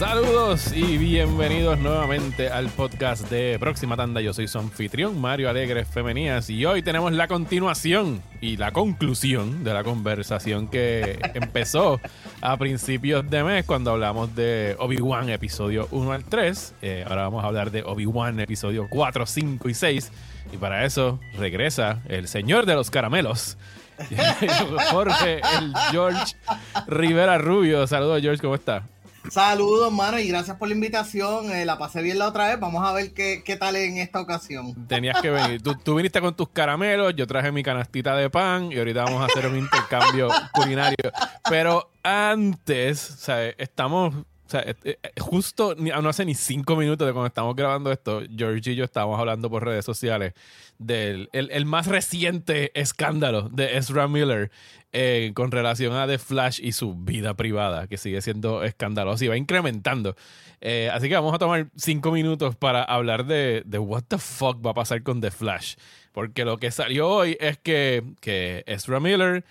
Saludos y bienvenidos nuevamente al podcast de Próxima Tanda. Yo soy su anfitrión, Mario Alegre Femenías, y hoy tenemos la continuación y la conclusión de la conversación que empezó a principios de mes cuando hablamos de Obi-Wan episodio 1 al 3. Eh, ahora vamos a hablar de Obi-Wan episodio 4, 5 y 6. Y para eso regresa el señor de los caramelos. Jorge, el George Rivera Rubio. Saludos, George, ¿cómo está? Saludos, mano, y gracias por la invitación. Eh, la pasé bien la otra vez. Vamos a ver qué, qué tal en esta ocasión. Tenías que venir. Tú, tú, viniste con tus caramelos, yo traje mi canastita de pan y ahorita vamos a hacer un intercambio culinario. Pero antes, sea, estamos o sea, eh, eh, justo no hace ni cinco minutos de cuando estamos grabando esto, George y yo estábamos hablando por redes sociales del el, más reciente escándalo de Ezra Miller eh, con relación a The Flash y su vida privada, que sigue siendo escandaloso y va incrementando. así que vamos a tomar cinco minutos para hablar de, de what the fuck va a pasar con The Flash. Porque lo que salió hoy es que, que Ezra Miller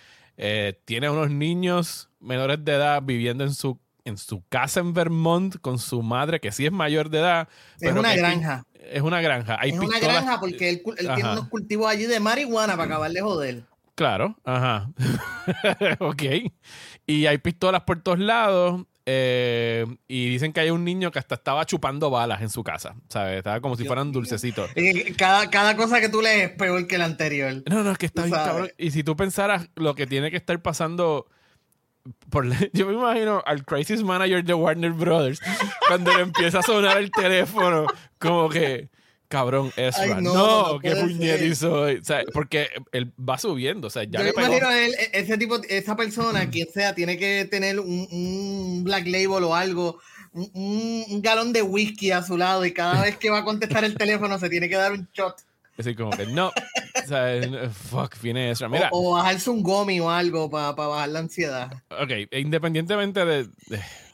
tiene unos niños menores de edad viviendo en su en su casa en Vermont con su madre, que sí es mayor de edad. Es una granja. Es una granja. Hay es una granja porque él, tiene unos cultivos allí de marihuana para acabar de joder. Claro, ajá. ok. Y hay pistolas por todos lados. Eh, y dicen que hay un niño que hasta estaba chupando balas en su casa. ¿Sabes? Estaba como si fueran dulcecitos. Cada, cada cosa que tú lees es peor que la anterior. No, no, es que está bien cabrón. Y si tú pensaras lo que tiene que estar pasando yo me imagino al crisis manager de Warner Brothers cuando le empieza a sonar el teléfono, como que, cabrón, Ezra, no, qué puñetizo. O sea, porque él va subiendo, o sea, ya yo le pegó. imagino él, ese tipo, esa persona, quien sea, tiene que tener un, un black label o algo. Un, un, galón de whisky a su lado y cada vez que va a contestar el teléfono se tiene que dar un shot. Así como que no, o sea, fuck, viene eso. Mira, o, bajarse un gomi o algo para bajar la ansiedad. Ok, independientemente de,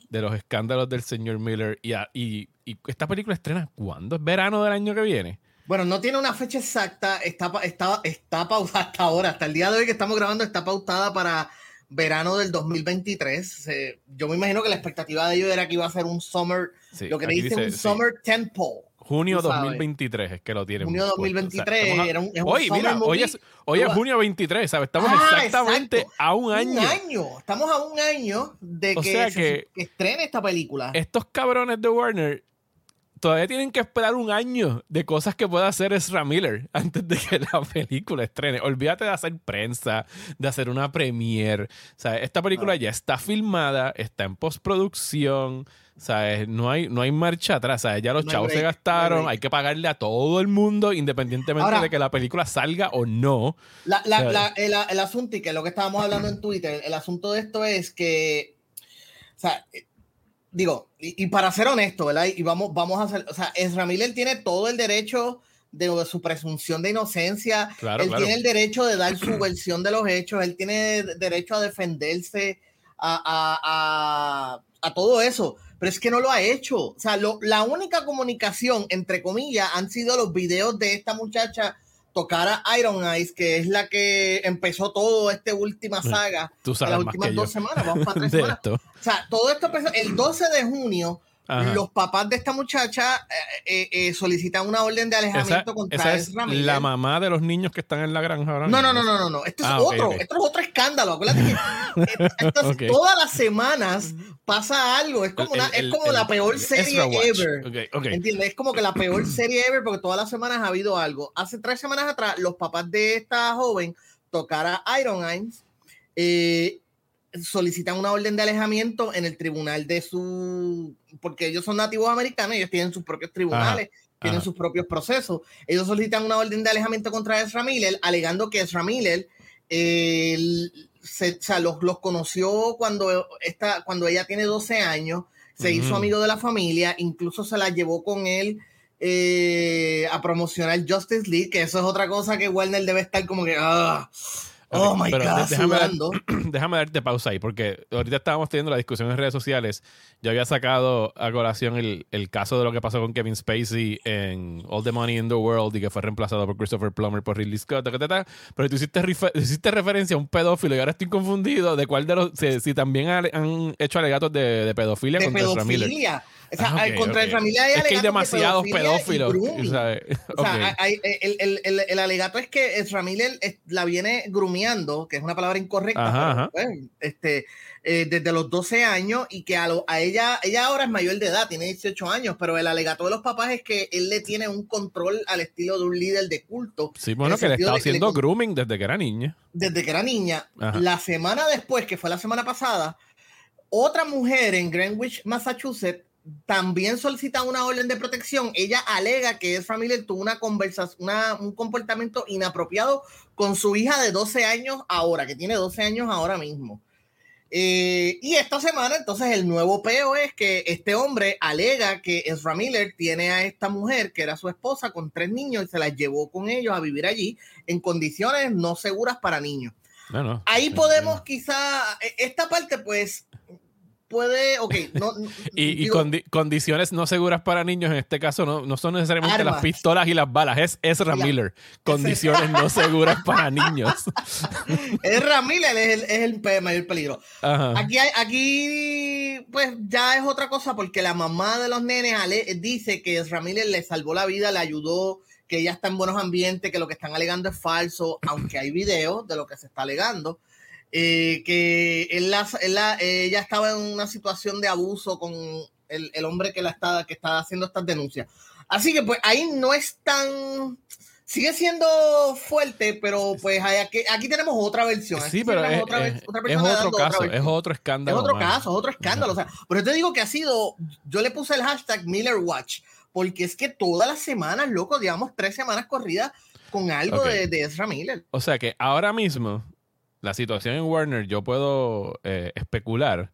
de, los escándalos del señor Miller, y, y, y, esta película estrena cuándo? ¿Es verano del año que viene? Bueno, no tiene una fecha exacta, está, está, está pausada hasta ahora, hasta el día de hoy que estamos grabando, está pautada para verano del 2023. yo me imagino que la expectativa de ellos era que iba a ser un summer, lo que le dicen un summer temple Junio 2023 es que lo tienen. Junio 2023 era un, hoy, mira, hoy es, hoy es junio 23, ¿sabes? Estamos ah, exactamente a un año. Un año. Estamos a un año de que, se, estrene esta película. Estos cabrones de Warner todavía tienen que esperar un año de cosas que pueda hacer Ezra Miller antes de que la película estrene. Olvídate de hacer prensa, de hacer una premiere. O sea, esta película ah. ya está filmada, está en postproducción. ¿Sabes? No hay, no hay marcha atrás. ¿sabes? Ya los chavos se gastaron. hay que pagarle a todo el mundo, independientemente de que la película salga o no. el, asunto, y que es lo que estábamos hablando en Twitter, el asunto de esto es que. O sea, digo, y, para ser honesto, ¿verdad? Y vamos, vamos a hacer. O sea, Ezra Miller tiene todo el derecho de, su presunción de inocencia. él tiene el derecho de dar su versión de los hechos. Él tiene derecho a defenderse a, a todo eso pero es que no lo ha hecho. O sea, la única comunicación, entre comillas, han sido los videos de esta muchacha tocar a Iron Eyes, que es la que empezó todo esta última saga. Tú sabes las últimas dos semanas, vamos para tres semanas. O sea, todo esto empezó el 12 de junio los papás de esta muchacha eh, eh, eh, solicitan una orden de alejamiento contra esa es La mamá de los niños que están en la granja ahora. No, no, no, no, no, Esto es ah, otro, esto es otro escándalo. Acuérdate que todas las semanas pasa algo. Es como, es como la peor serie ever. ¿Entiendes? Es como que la peor serie ever porque todas las semanas ha habido algo. Hace tres semanas atrás, los papás de esta joven tocaron a Iron Eyes. Eh, solicitan una orden de alejamiento en el tribunal de su, porque ellos son nativos americanos, ellos tienen sus propios tribunales, tienen sus propios procesos. Ellos solicitan una orden de alejamiento contra Ezra Miller, alegando que Ezra Miller se, los, los, conoció cuando, esta, cuando ella tiene 12 años, se hizo amigo de la familia, incluso se la llevó con él eh, a promocionar Justice League, que eso es otra cosa que Warner debe estar como que... Ah, Oh my God, déjame, déjame, darte pausa ahí, porque ahorita estábamos teniendo la discusión en redes sociales. Yo había sacado a colación el, el, caso de lo que pasó con Kevin Spacey en All the Money in the World y que fue reemplazado por Christopher Plummer por Ridley Scott, pero tú hiciste, hiciste referencia a un pedófilo y ahora estoy confundido de cuál de los. Si, también han hecho alegatos de, de pedofilia de contra pedofilia. O sea, ah, contra el familia hay Es que hay demasiados pedófilos. O sea, el, el, el, alegato es que Ezra Miller la viene grumeando, que es una palabra incorrecta, pues, este, eh, desde los 12 años y que a, a, ella, ella ahora es mayor de edad, tiene 18 años, pero el alegato de los papás es que él le tiene un control al estilo de un líder de culto. Sí, bueno, que le estaba haciendo grooming desde que era niña. Desde que era niña. La semana después, que fue la semana pasada, otra mujer en Greenwich, Massachusetts, también solicita una orden de protección. Ella alega que Ezra Miller tuvo una conversación, un comportamiento inapropiado con su hija de 12 años ahora, que tiene 12 años ahora mismo. Eh, y esta semana, entonces, el nuevo peo es que este hombre alega que Ezra Miller tiene a esta mujer, que era su esposa, con tres niños y se las llevó con ellos a vivir allí en condiciones no seguras para niños. Ahí podemos quizá, e, esta parte pues puede, ok, no, y, condiciones no seguras para niños en este caso no, no son necesariamente las pistolas y las balas, es Ezra Miller. Condiciones no seguras para niños. Ezra Miller es el, es el mayor peligro. Aquí, hay, aquí, pues ya es otra cosa porque la mamá de los nenes dice que Ezra Miller le salvó la vida, le ayudó, que ella está en buenos ambientes, que lo que están alegando es falso, aunque hay videos de lo que se está alegando. Eh, que él ella estaba en una situación de abuso con el, hombre que la está, que está haciendo estas denuncias. Así que pues ahí no es tan sigue siendo fuerte, pero pues aquí, aquí tenemos otra versión. sí, pero es, otro caso, es otro escándalo. Es otro caso, otro escándalo. O sea, pero te digo que ha sido, yo le puse el hashtag Miller Watch, porque es que todas las semanas, loco, digamos tres semanas corridas con algo de, de Ezra Miller. O sea que ahora mismo la situación en Warner, yo puedo eh, especular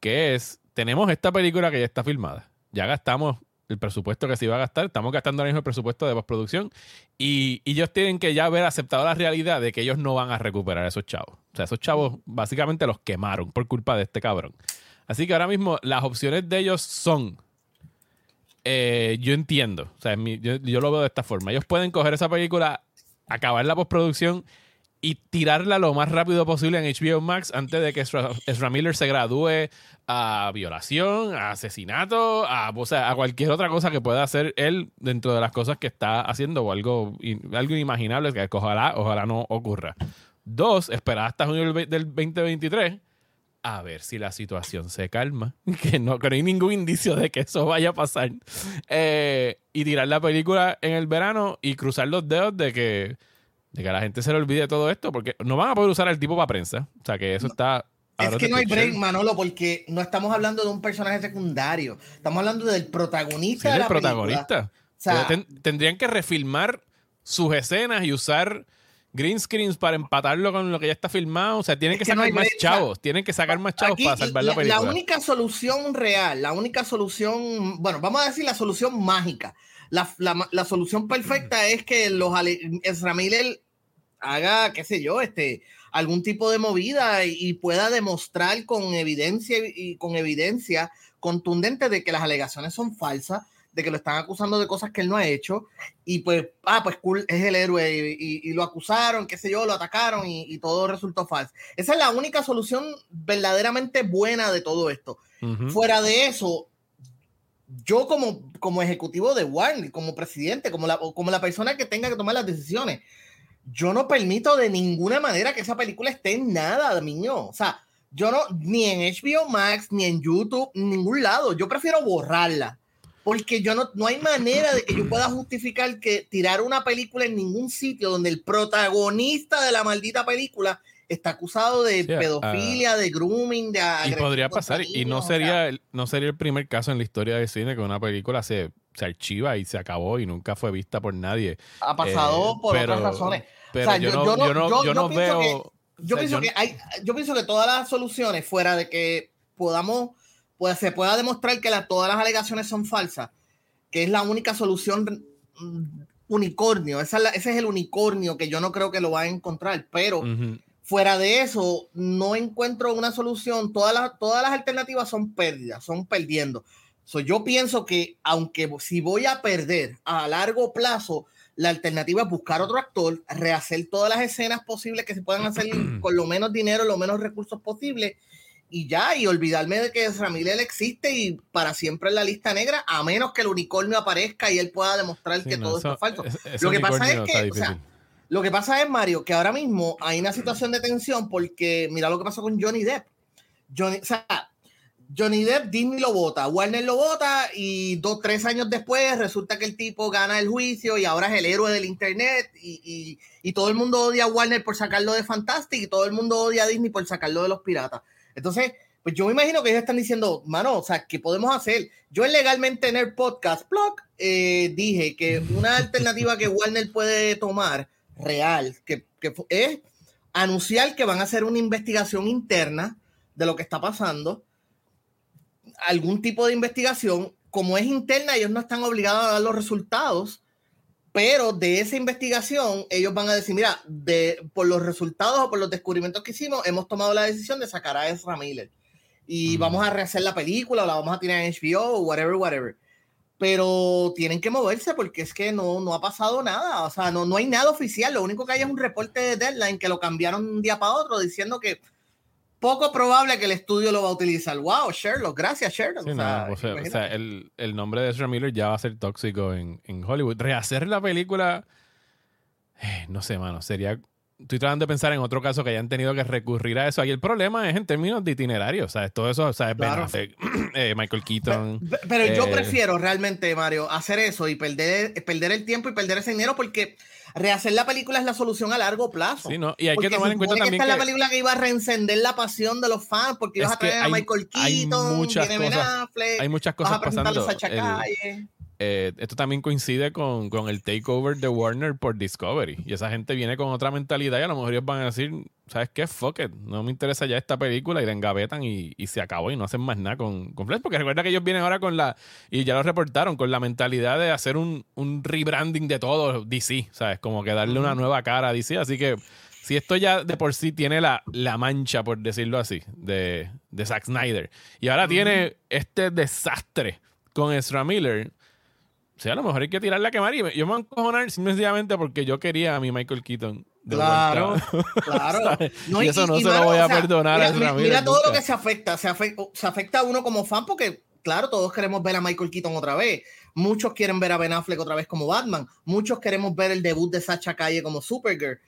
que es, tenemos esta película que ya está filmada, ya gastamos el presupuesto que se iba a gastar, estamos gastando ahora mismo el presupuesto de postproducción. Y, y ellos tienen que ya haber aceptado la realidad de que ellos no van a recuperar a esos chavos. O sea, esos chavos básicamente los quemaron por culpa de este cabrón. Así que ahora mismo las opciones de ellos son, eh, yo entiendo, o sea, yo, yo, lo veo de esta forma, ellos pueden coger esa película, acabar la postproducción y tirarla lo más rápido posible en HBO Max antes de que Ezra, Miller se gradúe a violación, a asesinato, a, o sea, a cualquier otra cosa que pueda hacer él dentro de las cosas que está haciendo o algo, algo inimaginable que ojalá, ojalá no ocurra. Dos, esperar hasta junio del 2023 a ver si la situación se calma, que no, que hay ningún indicio de que eso vaya a pasar, eh, y tirar la película en el verano y cruzar los dedos de que de que a la gente se le olvide todo esto, porque no van a poder usar al tipo para prensa. O sea, que eso está... Es que no hay break, Manolo, porque no estamos hablando de un personaje secundario. Estamos hablando del protagonista de la protagonista. O sea, tendrían que refilmar sus escenas y usar green screens para empatarlo con lo que ya está filmado. O sea, tienen que, sacar más chavos. Tienen que sacar más chavos para salvar la, película. La única solución real, la única solución, bueno, vamos a decir la solución mágica. La, la solución perfecta es que los Ezra Miller haga, qué sé yo, este, algún tipo de movida y, pueda demostrar con evidencia y con evidencia contundente de que las alegaciones son falsas, de que lo están acusando de cosas que él no ha hecho, y pues, ah, pues cool, es el héroe, y, lo acusaron, qué sé yo, lo atacaron y, todo resultó falso. Esa es la única solución verdaderamente buena de todo esto. Fuera de eso, yo como, como ejecutivo de Warner, como presidente, como la, como la persona que tenga que tomar las decisiones, yo no permito de ninguna manera que esa película esté en nada, niño. O sea, yo no, ni en HBO Max, ni en YouTube, ningún lado. Yo prefiero borrarla. Porque yo no, no hay manera de que yo pueda justificar que tirar una película en ningún sitio donde el protagonista de la maldita película está acusado de pedofilia, de grooming, de Y podría pasar, y no sería, no sería el primer caso en la historia del cine que una película se, se archiva y se acabó y nunca fue vista por nadie. Ha pasado eh, por otras razones. Pero yo, no, yo, no, veo. yo pienso que hay, yo pienso que todas las soluciones, fuera de que podamos, pues se pueda demostrar que todas las alegaciones son falsas, que es la única solución unicornio, ese es el unicornio que yo no creo que lo va a encontrar, pero fuera de eso, no encuentro una solución. Todas las, todas las alternativas son pérdidas, son perdiendo. So, yo pienso que aunque si voy a perder a largo plazo, la alternativa es buscar otro actor, rehacer todas las escenas posibles que se puedan hacer con lo menos dinero, lo menos recursos posible y ya, y olvidarme de que Ramírez existe y para siempre en la lista negra, a menos que el unicornio aparezca y él pueda demostrar que todo esto es falso. lo que pasa es que, lo que pasa es, Mario, que ahora mismo hay una situación de tensión porque mira lo que pasó con Johnny Depp. Johnny, o sea, Johnny Depp, Disney lo vota, Warner lo vota y dos, tres años después resulta que el tipo gana el juicio y ahora es el héroe del internet y, y todo el mundo odia a Warner por sacarlo de Fantastic y todo el mundo odia a Disney por sacarlo de los piratas. Entonces, pues yo me imagino que ellos están diciendo, mano, o sea, ¿qué podemos hacer? Yo legalmente en el podcast blog eh, dije que una alternativa que Warner puede tomar real, que, que, es anunciar que van a hacer una investigación interna de lo que está pasando, algún tipo de investigación, como es interna, ellos no están obligados a dar los resultados, pero de esa investigación ellos van a decir, mira, de, por los resultados o por los descubrimientos que hicimos, hemos tomado la decisión de sacar a Ezra Miller. Y vamos a rehacer la película o la vamos a tirar en HBO o whatever, whatever. Pero tienen que moverse porque es que no, no ha pasado nada. O sea, no, no hay nada oficial. Lo único que hay es un reporte de Deadline que lo cambiaron un día para otro diciendo que poco probable que el estudio lo va a utilizar. Wow, Sherlock, gracias Sherlock. o, sea, el, el, nombre de Ezra Miller ya va a ser tóxico en, en Hollywood. Rehacer la película, eh, no sé, mano, sería... Estoy tratando de pensar en otro caso que hayan tenido que recurrir a eso. Y el problema es en términos de itinerario. ¿sabes? Todo eso, ¿sabes? Claro. eh, Michael Keaton. Pero, yo eh, prefiero realmente, Mario, hacer eso y perder, perder el tiempo y perder ese dinero porque rehacer la película es la solución a largo plazo. Sí, ¿no? Y hay que tomar en cuenta también que esta es la película que iba a reencender la pasión de los fans porque ibas a traer a Michael Keaton, hay muchas cosas, hay muchas cosas pasando. Eh, esto también coincide con, el takeover de Warner por Discovery. Y esa gente viene con otra mentalidad y a lo mejor ellos van a decir, ¿sabes qué? Fuck it. No me interesa ya esta película y la engavetan y, y se acabó y no hacen más nada con, con Flash. Porque recuerda que ellos vienen ahora con la, y ya lo reportaron, con la mentalidad de hacer un, rebranding de todo DC, ¿sabes? Como que darle una nueva cara a DC. Así que si esto ya de por sí tiene la, la mancha, por decirlo así, de, de Zack Snyder, y ahora tiene este desastre con Ezra Miller sea, a lo mejor hay que tirarla a quemar. Y yo me voy a encojonar simplemente porque yo quería a mi Michael Keaton. Claro, claro. y eso no se lo voy a perdonar mira, a mira todo lo que se afecta. Se, afecta. se afecta a uno como fan porque, claro, todos queremos ver a Michael Keaton otra vez. Muchos quieren ver a Ben Affleck otra vez como Batman. Muchos queremos ver el debut de Sacha Calle como Supergirl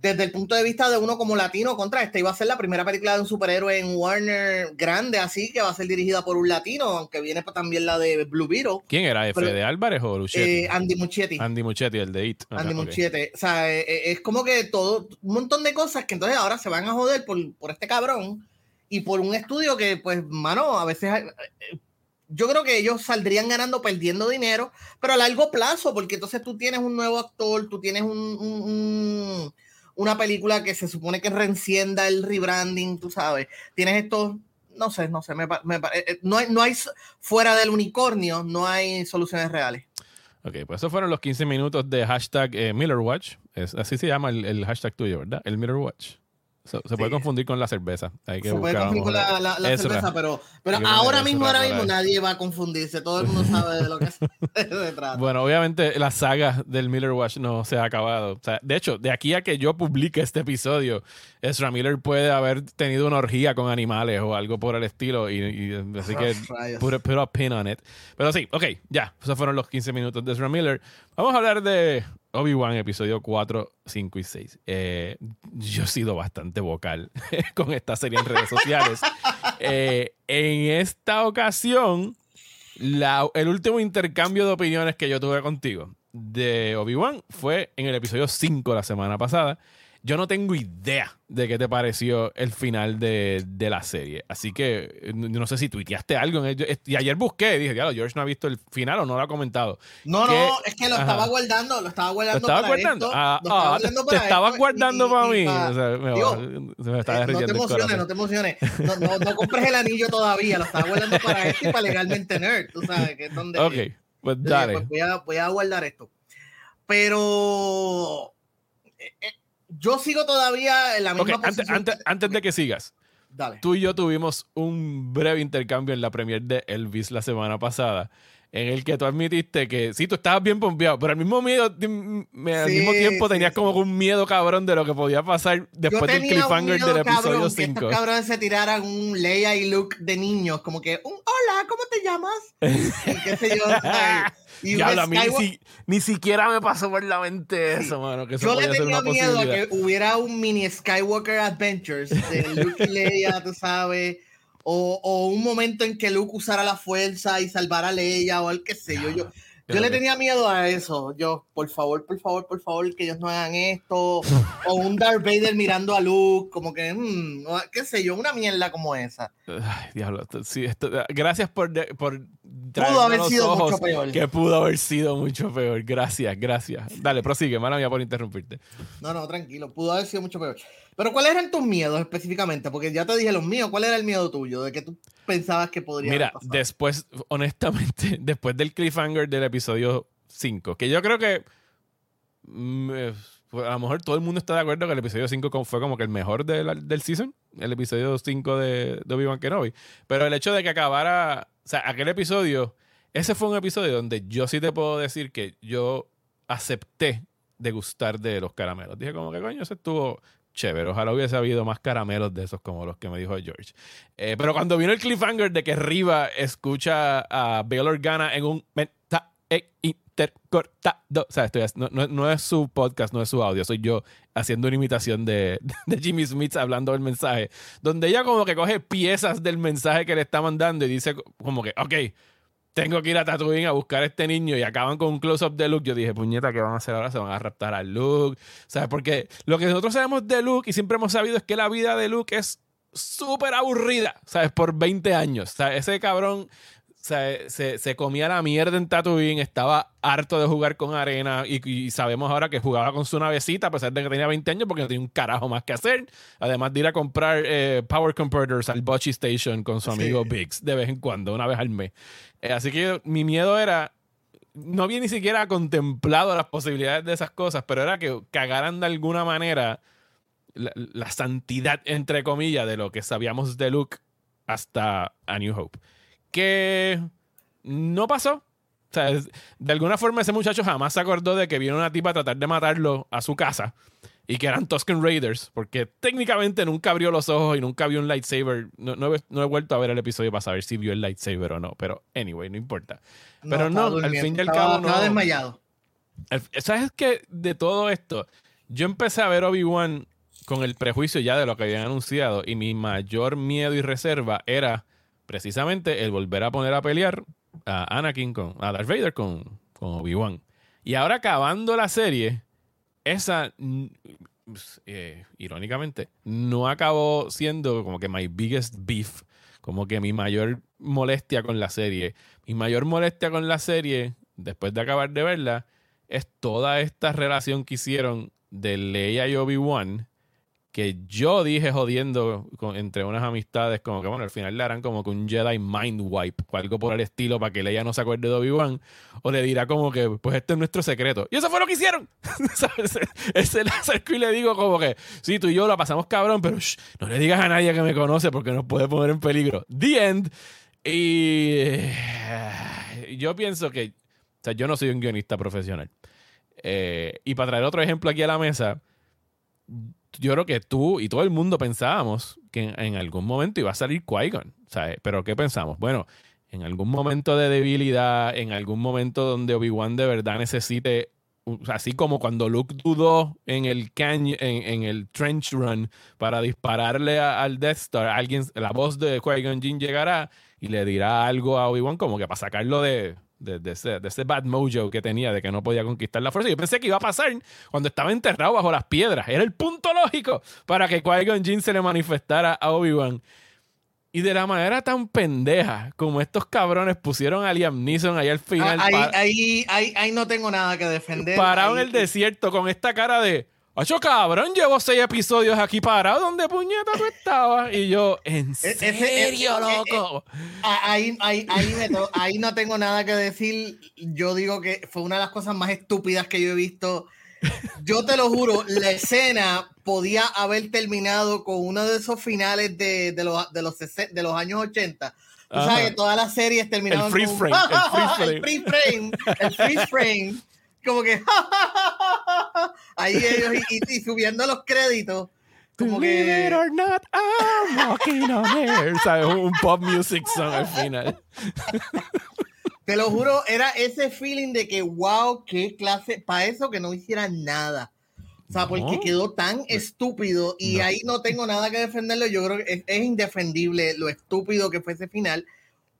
desde el punto de vista de uno como latino contra este iba a ser la primera película de un superhéroe en Warner grande así que va a ser dirigida por un latino aunque viene también la de Blue Beetle. ¿quién era? ¿F de Álvarez o Luchetti? Eh, Andy Muchetti Andy Muchetti el de It. Andy Muchetti o sea eh, eh, es como que todo un montón de cosas que entonces ahora se van a joder por, por este cabrón y por un estudio que pues mano a veces yo creo que ellos saldrían ganando perdiendo dinero pero a largo plazo porque entonces tú tienes un nuevo actor tú tienes un una película que se supone que reencienda el rebranding, tú sabes. Tienes esto, no sé, no sé, me, eh, eh, no, hay, no hay, fuera del unicornio, no hay soluciones reales. Ok, pues esos fueron los 15 minutos de hashtag eh, MillerWatch. Así se llama el, el hashtag tuyo, ¿verdad? El MillerWatch se puede confundir con la cerveza. Hay que se puede confundir con la, cerveza, pero, pero ahora mismo, ahora mismo nadie va a confundirse. Todo el mundo sabe de lo que se, trata. Bueno, obviamente la saga del Miller Watch no se ha acabado. O sea, de hecho, de aquí a que yo publique este episodio, Ezra Miller puede haber tenido una orgía con animales o algo por el estilo. Y, así que put, put a pin on it. Pero sí, ok, ya. Esos fueron los 15 minutos de Ezra Miller. Vamos a hablar de Obi-Wan, episodio 4, 5 y 6. Eh, yo he sido bastante vocal con esta serie en redes sociales. Eh, en esta ocasión, el último intercambio de opiniones que yo tuve contigo de Obi-Wan fue en el episodio 5 la semana pasada. Yo no tengo idea de qué te pareció el final de, la serie. Así que eh, no sé si tuiteaste algo. y ayer busqué, dije, diablo, George no ha visto el final o no lo ha comentado. No, no, es que lo estaba guardando, lo estaba guardando ¿Lo estaba guardando? ah, ah te, estabas guardando para mí. o sea, me, digo, se me está eh, no te emociones, no te emociones. No, no, no, compres el anillo todavía, lo estaba guardando para esto y para legalmente nerd. Tú sabes que es donde. Ok, pues dale. Pues voy, a, voy a guardar esto. pero eh, eh, yo sigo todavía en la misma okay, antes, antes, antes, de que sigas, Dale. tú y yo tuvimos un breve intercambio en la premiere de Elvis la semana pasada en el que tú admitiste que sí, tú estabas bien pompeado, pero al mismo, miedo, al Sí, mismo tiempo sí, tenías sí. como un miedo cabrón de lo que podía pasar después del cliffhanger del episodio cabrón, que 5. estos cabrones se tiraran un Leia y Luke de niños, como que un hola, ¿cómo te llamas? Y qué sé yo. Y Diablo, a mí ni, si- ni siquiera me pasó por la mente eso, mano. Que eso Yo le podía ser tenía miedo a que hubiera un mini Skywalker Adventures de Luke y Leia, tú sabes. O, o un momento en que Luke usara la fuerza y salvara a Leia o al que sé yo. Yo, yo le tenía miedo a eso. Yo, por favor, por favor, por favor, que ellos no hagan esto. O un Darth Vader mirando a Luke, como que, mm, o qué sé yo, una mierda como esa. Ay, diablo. sí, esto- gracias por, por Pudo haber sido mucho peor. que pudo haber sido mucho peor. Gracias, gracias. Dale, prosigue. Mala mía por interrumpirte. No, no, tranquilo, pudo haber sido mucho peor. Pero ¿cuáles eran tus miedos específicamente? Porque ya te dije los míos. ¿Cuál era el miedo tuyo? ¿De que tú pensabas que podría Mira, después, honestamente, después del cliffhanger del episodio 5, que yo creo que mm, eh, pues, a lo mejor todo el mundo está de acuerdo que el episodio 5 como- fue como que el mejor de la- del season, el episodio 5 de, de Obi-Wan Kenobi. Pero el hecho de que acabara, o sea, aquel episodio, ese fue un episodio donde yo sí te puedo decir que yo acepté degustar de los caramelos. Dije como que coño, ese estuvo chévere. Ojalá hubiese habido más caramelos de esos como los que me dijo George. Eh, pero cuando vino el cliffhanger de que Riva escucha a Bail Organa en un mensaje intercortado, o sea, estoy, no, es su podcast, no es su audio, soy yo haciendo una imitación de, de Jimmy Smith hablando del mensaje, donde ella como que coge piezas del mensaje que le está mandando y dice como que, ok, tengo que ir a Tatooine a buscar a este niño y acaban con un close-up de Luke. Yo dije, puñeta, ¿qué van a hacer ahora? Se van a raptar a Luke. ¿Sabes? Porque lo que nosotros sabemos de Luke y siempre hemos sabido es que la vida de Luke es súper aburrida, ¿sabes? Por 20 años. Ese cabrón se, se, se comía la mierda en Tatooine, estaba harto de jugar con arena y, y sabemos ahora que jugaba con su navecita a pesar de que tenía 20 años porque no tenía un carajo más que hacer. Además de ir a comprar eh, power converters al Bochy Station con su amigo Sí. Biggs de vez en cuando, una vez al mes. Eh, así que mi miedo era no había ni siquiera contemplado las posibilidades de esas cosas, pero era que cagaran de alguna manera la, la santidad, entre comillas, de lo que sabíamos de Luke hasta A New Hope. Que no pasó. O sea, de alguna forma ese muchacho jamás se acordó de que vino una tipa a tratar de matarlo a su casa y que eran Tusken Raiders, porque técnicamente nunca abrió los ojos y nunca vio un lightsaber. No, no he, no he vuelto a ver el episodio para saber si vio el lightsaber o no, pero anyway, no importa. Pero no, al fin y al estaba- cabo no. Estaba desmayado. Al- ¿Sabes qué? De todo esto, yo empecé a ver Obi-Wan con el prejuicio ya de lo que habían anunciado y mi mayor miedo y reserva era precisamente el volver a poner a pelear a Anakin con a Darth Vader con, con Obi-Wan. Y ahora acabando la serie, esa mm, eh, irónicamente no acabó siendo como que my biggest beef, como que mi mayor molestia con la serie. Mi mayor molestia con la serie, después de acabar de verla, es toda esta relación que hicieron de Leia y Obi-Wan, que yo dije jodiendo entre unas amistades, como que bueno, al final le harán como que un Jedi mind wipe o algo por el estilo para que Leia no se acuerde de Obi-Wan, o le dirá como que, pues este es nuestro secreto. Y eso fue lo que hicieron. ¿Sabes? Ese le acerco y le digo como que, sí, tú y yo la pasamos cabrón, pero no le digas a nadie que me conoce porque nos puede poner en peligro. The end. Y eh, yo pienso que, o sea, yo no soy un guionista profesional. Eh, y para traer otro ejemplo aquí a la mesa, yo creo que tú y todo el mundo pensábamos que en, algún momento iba a salir Qui-Gon. ¿sabes? Pero ¿qué pensamos? Bueno, en algún momento de debilidad, en algún momento donde Obi-Wan de verdad necesite, así como cuando Luke dudó en el caño, en, el trench run para dispararle al Death Star, alguien, la voz de Qui-Gon llegará y le dirá algo a Obi-Wan como que para sacarlo de, de, de ese, de ese bad mojo que tenía de que no podía conquistar la fuerza. Yo pensé que iba a pasar cuando estaba enterrado bajo las piedras. Era el punto lógico para que Qui-Gon Jinn se le manifestara a Obi-Wan. Y de la manera tan pendeja como estos cabrones pusieron a Liam Neeson ahí al final. Ah, ahí, ahí, ahí, ahí no tengo nada que defender. parado en el desierto con esta cara de Ocho cabrón, llevo seis episodios aquí parado. ¿Dónde puñeta tú estabas? Y yo, ¿en E- ese- serio, e- e- loco? Ah, Ahí, ahí, ahí, me to- ahí no tengo nada que decir. Yo digo que fue una de las cosas más estúpidas que yo he visto. Yo te lo juro, la escena podía haber terminado con uno de esos finales de, de los, de, los, de los años 80. Tú sabes que todas las series terminaban El freeze con- frame, el freeze el freeze frame, el freeze frame. Como que ahí ellos y, y- subiendo los créditos. Como Believe it que or not, I'm walking on air. ¿Sabes? Un un pop music song al final. Te lo juro, era ese feeling de que, wow, qué clase, para eso que no hicieran nada. O sea, porque No. quedó tan estúpido y No. ahí no tengo nada que defenderlo. Yo creo que es, es indefendible lo estúpido que fue ese final.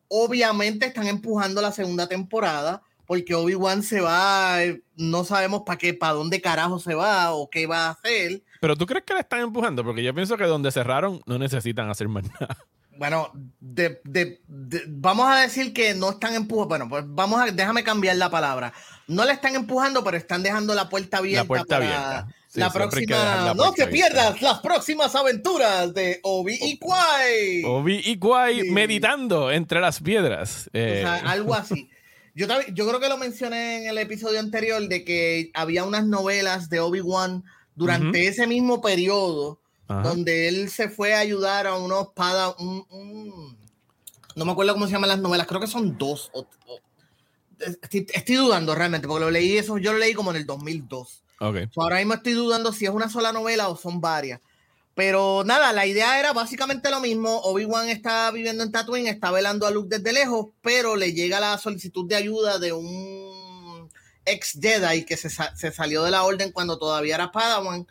Obviamente están empujando la segunda temporada porque Obi-Wan se va, eh, no sabemos para qué, para dónde carajo se va o qué va a hacer. Pero tú crees que le están empujando? Porque yo pienso que donde cerraron no necesitan hacer más nada. Bueno, de, de- de- vamos a decir que no están empujando. Bueno, pues vamos a, déjame cambiar la palabra. No le están empujando, pero están dejando la puerta abierta. La puerta para abierta. Sí, la próxima. la no te pierdas las próximas aventuras de Obi y Kwai. Obi y Kwai Sí. meditando entre las piedras. O Eh, sea, algo así. Yo, yo creo que lo mencioné en el episodio anterior de que había unas novelas de Obi-Wan durante ese mismo periodo ajá. donde él se fue a ayudar a unos pada, un, un- no me acuerdo cómo se llaman las novelas, creo que son dos. o- o- estoy, estoy dudando realmente, porque lo leí eso, yo lo leí como en el 2002. Ok. So, ahora mismo estoy dudando si es una sola novela o son varias. Pero nada, la idea era básicamente lo mismo. Obi-Wan está viviendo en Tatooine, está velando a Luke desde lejos, pero le llega la solicitud de ayuda de un ex Jedi que se, sa- se salió de la orden cuando todavía era Padawan.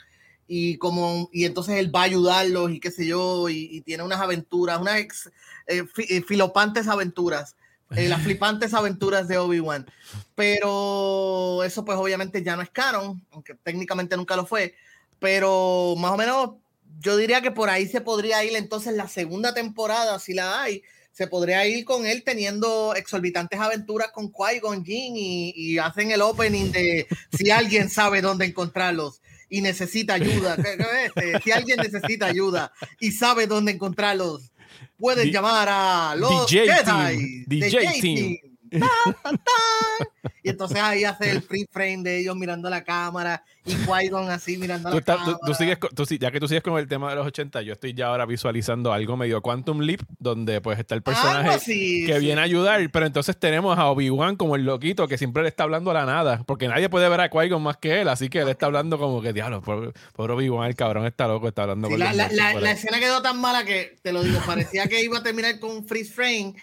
Y, como, y entonces él va a ayudarlos y qué sé yo, y, y tiene unas aventuras, unas ex- eh, eh, filopantes aventuras, eh, las flipantes aventuras de Obi-Wan. Pero eso pues obviamente ya no es canon, aunque técnicamente nunca lo fue. Pero más o menos yo diría que por ahí se podría ir entonces la segunda temporada, si la hay, se podría ir con él teniendo exorbitantes aventuras con Qui-Gon Jinn y, y hacen el opening de si alguien sabe dónde encontrarlos y necesita ayuda. ¿qué- qué es este? Si alguien necesita ayuda y sabe dónde encontrarlos, pueden D- llamar a los DJ Jedi. Team, DJ Team. Tan, tan, tan. Y entonces ahí hace el free frame de ellos mirando a la cámara y Qui-Gon así mirando a Tú la cámara. tú sigues tú ya que tú sigues con el tema de los 80, yo estoy ya ahora visualizando algo medio Quantum Leap, donde pues está el personaje así, que sí. viene a ayudar, pero entonces tenemos a Obi-Wan como el loquito que siempre le está hablando a la nada, porque nadie puede ver a Qui-Gon más que él, así que él está hablando como que, diablo, por, por Obi-Wan, el cabrón está loco, está hablando Sí, con la, escena quedó tan mala que, te lo digo, parecía que iba a terminar con un freeze frame.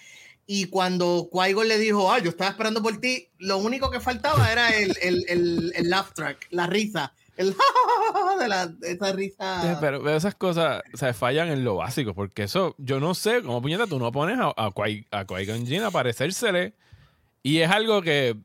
Y cuando Qui-Gon le dijo, ah, yo estaba esperando por ti, lo único que faltaba era el, el, el, el laugh track, la risa. El de la, esa Sí, risa. pero, pero esas cosas o sea, fallan en lo básico, porque eso, yo no sé, como puñeta, tú no pones a, a, Qui- a Qui-Gon Jinn a parecérsele, y es algo que,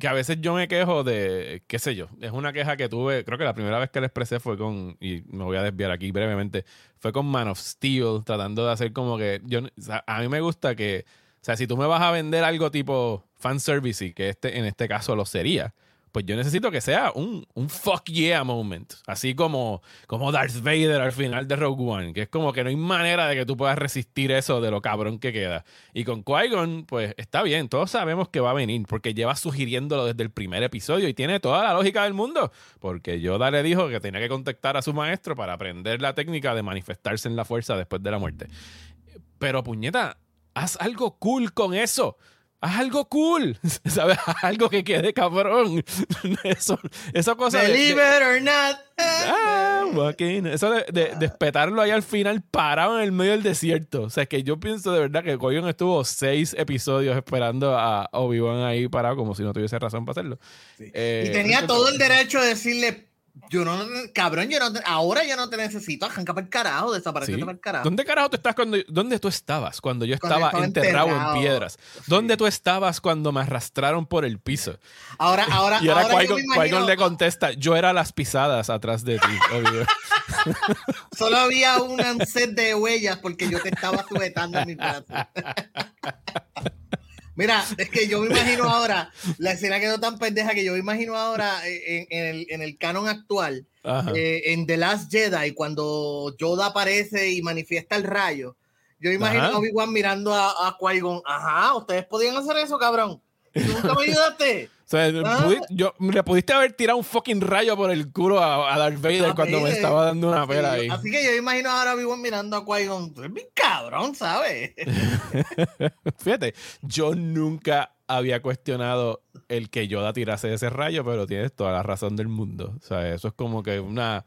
que a veces yo me quejo de, qué sé yo, es una queja que tuve, creo que la primera vez que le expresé fue con, y me voy a desviar aquí brevemente, fue con Man of Steel, tratando de hacer como que, yo, o sea, a mí me gusta que, sea, si tú me vas a vender algo tipo fanservice, y que este, en este caso lo sería, pues yo necesito que sea un, un fuck yeah moment. Así como, como Darth Vader al final de Rogue One, que es como que no hay manera de que tú puedas resistir eso de lo cabrón que queda. Y con Qui-Gon, pues está bien, todos sabemos que va a venir, porque lleva sugiriéndolo desde el primer episodio y tiene toda la lógica del mundo, porque Yoda le dijo que tenía que contactar a su maestro para aprender la técnica de manifestarse en la fuerza después de la muerte. Pero puñeta, haz algo cool con eso. Haz algo cool, ¿sabes? Haz algo que quede cabrón. Eso, esa cosa de- Believe it or not. Ah. Eso de, de, de espetarlo ahí al final parado en el medio del desierto. O sea, es que yo pienso de verdad que Coyon estuvo seis episodios esperando a Obi-Wan ahí parado como si no tuviese razón para hacerlo. Eh, y tenía todo el derecho de decirle, yo no, cabrón, yo no, te- ahora yo no te necesito, arranca para el carajo, desaparece Sí. para el carajo. ¿Dónde carajo tú estás cuando dónde tú estabas cuando yo Cuando estaba, enterrado, enterrado. en piedras? ¿Dónde tú estabas cuando me arrastraron por el piso? Ahora, ahora, Y ahora, ahora imagino- le contesta, yo era las pisadas atrás de ti. obvio. Solo había un set de huellas porque yo te estaba sujetando en mi brazo. Mira, es que yo me imagino ahora, la escena quedó tan pendeja que yo me imagino ahora en, el, en el, canon actual, eh, en The Last Jedi, cuando Yoda aparece y manifiesta el rayo. Yo imagino a Obi-Wan mirando a, a Qui-Gon. Ajá, ustedes podían hacer eso, cabrón. Nunca me ayudaste? O sea, ah. yo, le pudiste haber tirado un fucking rayo por el culo a, Darth Vader cuando me estaba dando una pela ahí. Así que yo imagino ahora vivo mirando a Qui-Gon. Es bien cabrón, ¿sabes? Fíjate, yo nunca había cuestionado el que Yoda tirase ese rayo, pero tienes toda la razón del mundo. O sea, eso es como que una...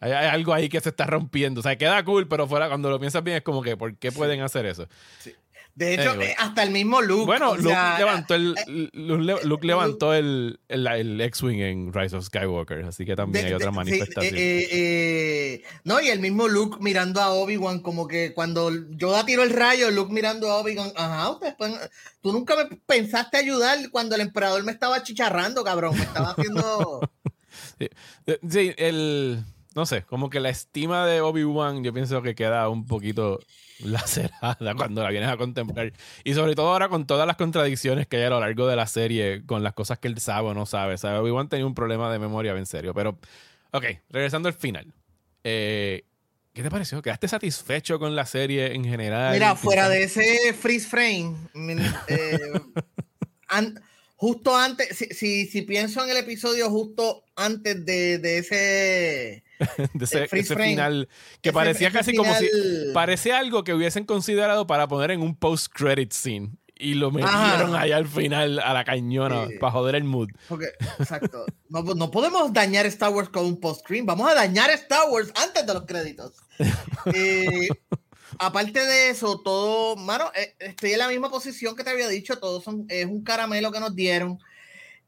Hay, algo ahí que se está rompiendo. O sea, queda cool, pero fuera, cuando lo piensas bien, es como que, ¿por qué pueden hacer eso? Sí. De hecho, eh, hasta el mismo Luke. Bueno, Luke levantó el, eh, Luke, levantó el, el, X-Wing en Rise of Skywalker, así que también hay otra manifestación. Eh, no, y el mismo Luke mirando a Obi-Wan, como que cuando Yoda tiró el rayo, Luke mirando a Obi-Wan, ajá, tú nunca me pensaste ayudar cuando el emperador me estaba chicharrando, cabrón, me estaba haciendo... sí, el no sé, como que la estima de Obi-Wan yo pienso que queda un poquito lacerada cuando la vienes a contemplar. Y sobre todo ahora con todas las contradicciones que hay a lo largo de la serie, con las cosas que él sabe o no sabe. ¿sabe? Obi-Wan tenía un problema de memoria en serio. Pero, ok, regresando al final. Eh, ¿Qué te pareció? ¿Quedaste satisfecho con la serie en general? Mira, fuera de ese freeze frame, eh, justo antes, si, si, pienso en el episodio justo antes de, de ese de ese, final que parecía casi como si parecía algo que hubiesen considerado para poner en un post credit scene y lo metieron ahí al final a la cañona para joder el mood. exacto. No, podemos dañar Star Wars con un post screen. Vamos a dañar Star Wars antes de los créditos. Eh, aparte de eso, todo, mano, eh, estoy en la misma posición que te había dicho. Todo son, es un caramelo que nos dieron.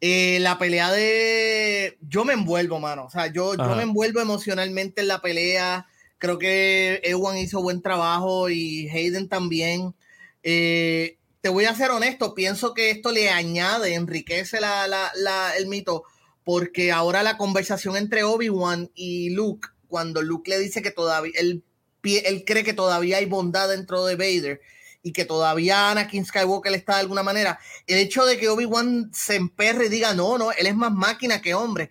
Eh, la pelea de. Yo me envuelvo, mano. O sea, yo, yo me envuelvo emocionalmente en la pelea. Creo que Ewan hizo buen trabajo y Hayden también. Eh, te voy a ser honesto, pienso que esto le añade, enriquece la, la, el mito, porque ahora la conversación entre Obi-Wan y Luke, cuando Luke le dice que todavía, él, él cree que todavía hay bondad dentro de Vader y que todavía Anakin Skywalker está de alguna manera, el hecho de que Obi-Wan se emperre y diga, no, no, él es más máquina que hombre,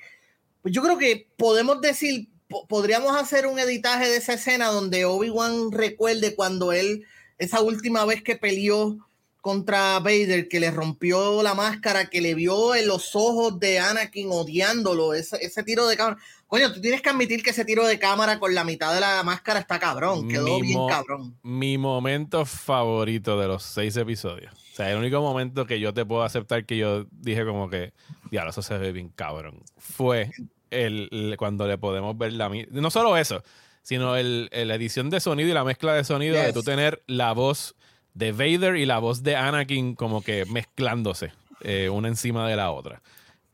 pues yo creo que podemos decir, podríamos hacer un editaje de esa escena donde Obi-Wan recuerde cuando él, esa última vez que peleó contra Vader, que le rompió la máscara, que le vio en los ojos de Anakin odiándolo, ese, ese tiro de cámara. Coño, tú tienes que admitir que ese tiro de cámara con la mitad de la máscara está cabrón, quedó bien cabrón. Mi momento favorito de los seis episodios. O sea, el único momento que yo te puedo aceptar que yo dije como que, diablo, eso se ve bien cabrón. Fue el, cuando le podemos ver la... No solo eso, sino el, la edición de sonido y la mezcla de sonido de tú tener la voz de Vader y la voz de Anakin como que mezclándose eh, una encima de la otra.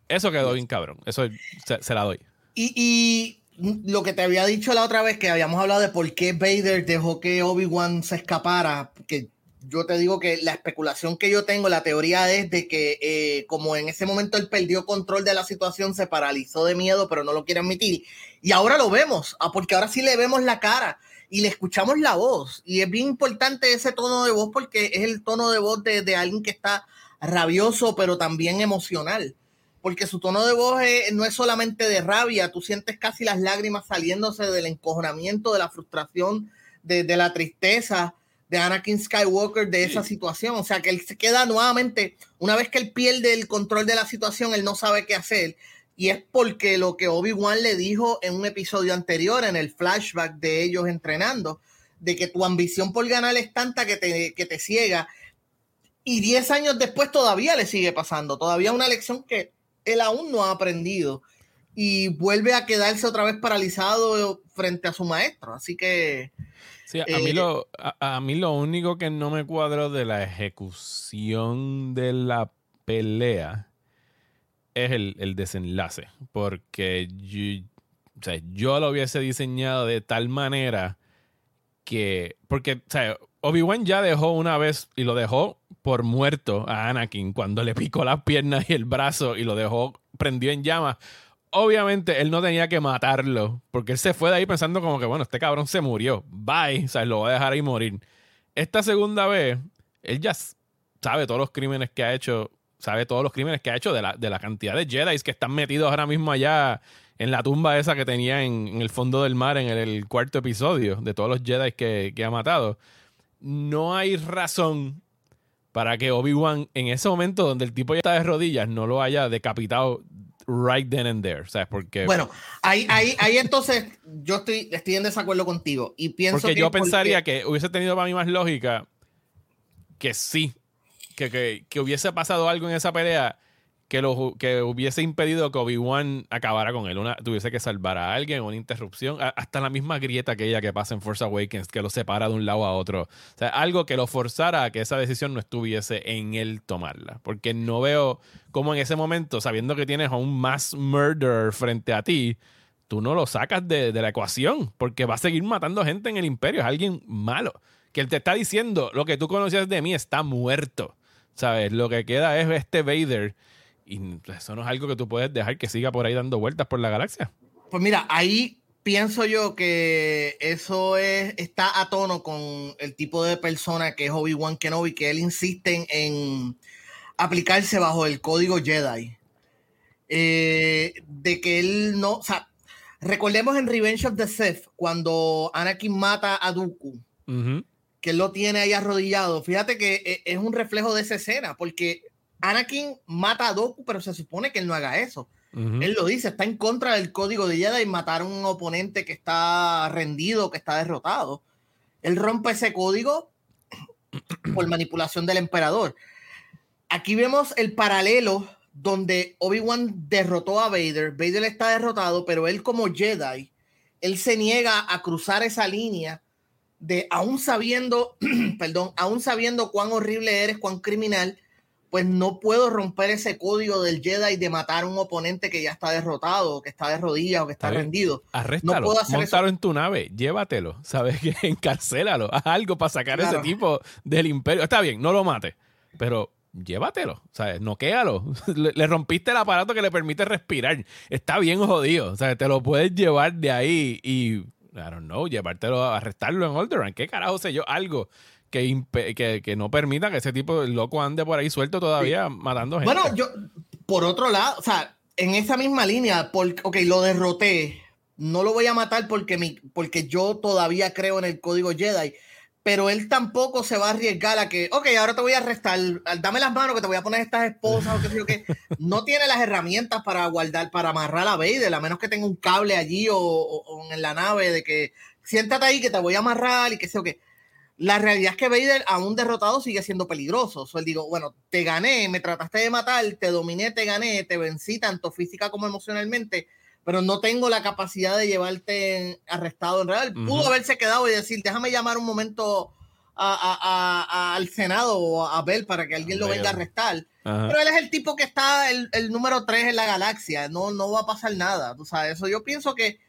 Eso quedó bien cabrón. Eso se, la doy. Y, lo que te había dicho la otra vez que habíamos hablado de por qué Vader dejó que Obi-Wan se escapara, que yo te digo que la especulación que yo tengo, la teoría es de que eh, como en ese momento él perdió control de la situación, se paralizó de miedo, pero no lo quiere admitir. Y ahora lo vemos, ah, porque ahora sí le vemos la cara y le escuchamos la voz. Y es bien importante ese tono de voz porque es el tono de voz de, alguien que está rabioso, pero también emocional. Porque su tono de voz no es solamente de rabia, tú sientes casi las lágrimas saliéndose del encojonamiento, de la frustración, de, la tristeza de Anakin Skywalker de esa situación. O sea, que él se queda nuevamente, una vez que él pierde el control de la situación, él no sabe qué hacer. Y es porque lo que Obi-Wan le dijo en un episodio anterior, en el flashback de ellos entrenando, de que tu ambición por ganar es tanta que te, que te ciega. Y 10 años después todavía le sigue pasando, todavía una lección que él aún no ha aprendido. Y vuelve a quedarse otra vez paralizado frente a su maestro. Así que... Sí, a, mí eh, lo, a mí lo único que no me cuadro de la ejecución de la pelea es el, desenlace. Porque yo, yo lo hubiese diseñado de tal manera que. Porque, Obi-Wan ya dejó una vez y lo dejó por muerto a Anakin cuando le picó las piernas y el brazo y lo dejó prendió en llamas. Obviamente él no tenía que matarlo porque él se fue de ahí pensando como que, bueno, este cabrón se murió. Bye. O sea, lo voy a dejar ahí morir. Esta segunda vez, él ya sabe todos los crímenes que ha hecho, sabe todos los crímenes que ha hecho de la, de la cantidad de Jedi que están metidos ahora mismo allá en la tumba esa que tenía en, el fondo del mar en el, cuarto episodio, de todos los Jedi que, que ha matado. No hay razón para que Obi-Wan en ese momento donde el tipo ya está de rodillas no lo haya decapitado right then and there, ¿sabes? Porque bueno, ahí, ahí, ahí entonces yo estoy, estoy en desacuerdo contigo y pienso porque yo pensaría que hubiese tenido para mí más lógica que sí, que, que, que hubiese pasado algo en esa pelea que, lo, que hubiese impedido que Obi-Wan acabara con él. Una, tuviese que salvar a alguien, una interrupción, hasta la misma grieta que ella que pasa en Force Awakens, que lo separa de un lado a otro. O sea, algo que lo forzara a que esa decisión no estuviese en él tomarla. Porque no veo cómo en ese momento, sabiendo que tienes a un mass murderer frente a ti, tú no lo sacas de, de la ecuación, porque va a seguir matando gente en el imperio. Es alguien malo. Que él te está diciendo, lo que tú conocías de mí está muerto. ¿Sabes? Lo que queda es este Vader y eso no es algo que tú puedes dejar que siga por ahí dando vueltas por la galaxia. Pues mira, ahí pienso yo que eso es, está a tono con el tipo de persona que es Obi-Wan Kenobi, que él insiste en, aplicarse bajo el código Jedi. Eh, de que él no, o sea, recordemos en Revenge of the Sith, cuando Anakin mata a Dooku, que él lo tiene ahí arrodillado. Fíjate que e, es un reflejo de esa escena, porque Anakin mata a Doku, pero se supone que él no haga eso. Él lo dice, está en contra del código de Jedi matar a un oponente que está rendido, que está derrotado. Él rompe ese código por manipulación del emperador. Aquí vemos el paralelo donde Obi-Wan derrotó a Vader. Vader está derrotado, pero él como Jedi, él se niega a cruzar esa línea de aún sabiendo, perdón, aún sabiendo cuán horrible eres, cuán criminal, pues no puedo romper ese código del Jedi de matar a un oponente que ya está derrotado, que está de rodillas o que está, rendido. Arréstalo, no puedo hacer en tu nave, llévatelo, ¿sabes? que Encarcélalo, haz algo para sacar ese tipo del imperio. Está bien, no lo mate, pero llévatelo, ¿sabes? Noquéalo. Le, le, rompiste el aparato que le permite respirar. Está bien jodido, ¿sabes? Te lo puedes llevar de ahí y, I don't know, llevártelo, arrestarlo en Alderaan. ¿Qué carajo sé yo? Algo que, que, no permita que ese tipo de loco ande por ahí suelto todavía matando gente. Bueno, yo, por otro lado, o sea, en esa misma línea, porque, ok, lo derroté, no lo voy a matar porque, mi, porque yo todavía creo en el código Jedi, pero él tampoco se va a arriesgar a que, ok, ahora te voy a arrestar, dame las manos que te voy a poner estas esposas o qué sé yo qué. No tiene las herramientas para guardar, para amarrar a Vader, a menos que tenga un cable allí o, en la nave de que siéntate ahí que te voy a amarrar y qué sé yo qué. La realidad es que Vader, aún derrotado, sigue siendo peligroso. O él digo, bueno, te gané, me trataste de matar, te dominé, te gané, te vencí tanto física como emocionalmente, pero no tengo la capacidad de llevarte arrestado en real. Pudo haberse quedado y decir, déjame llamar un momento al Senado o a Bell para que alguien lo venga a arrestar. Pero él es el tipo que está el, el número 3 en la galaxia. No, no va a pasar nada. Tú sabes, eso yo pienso que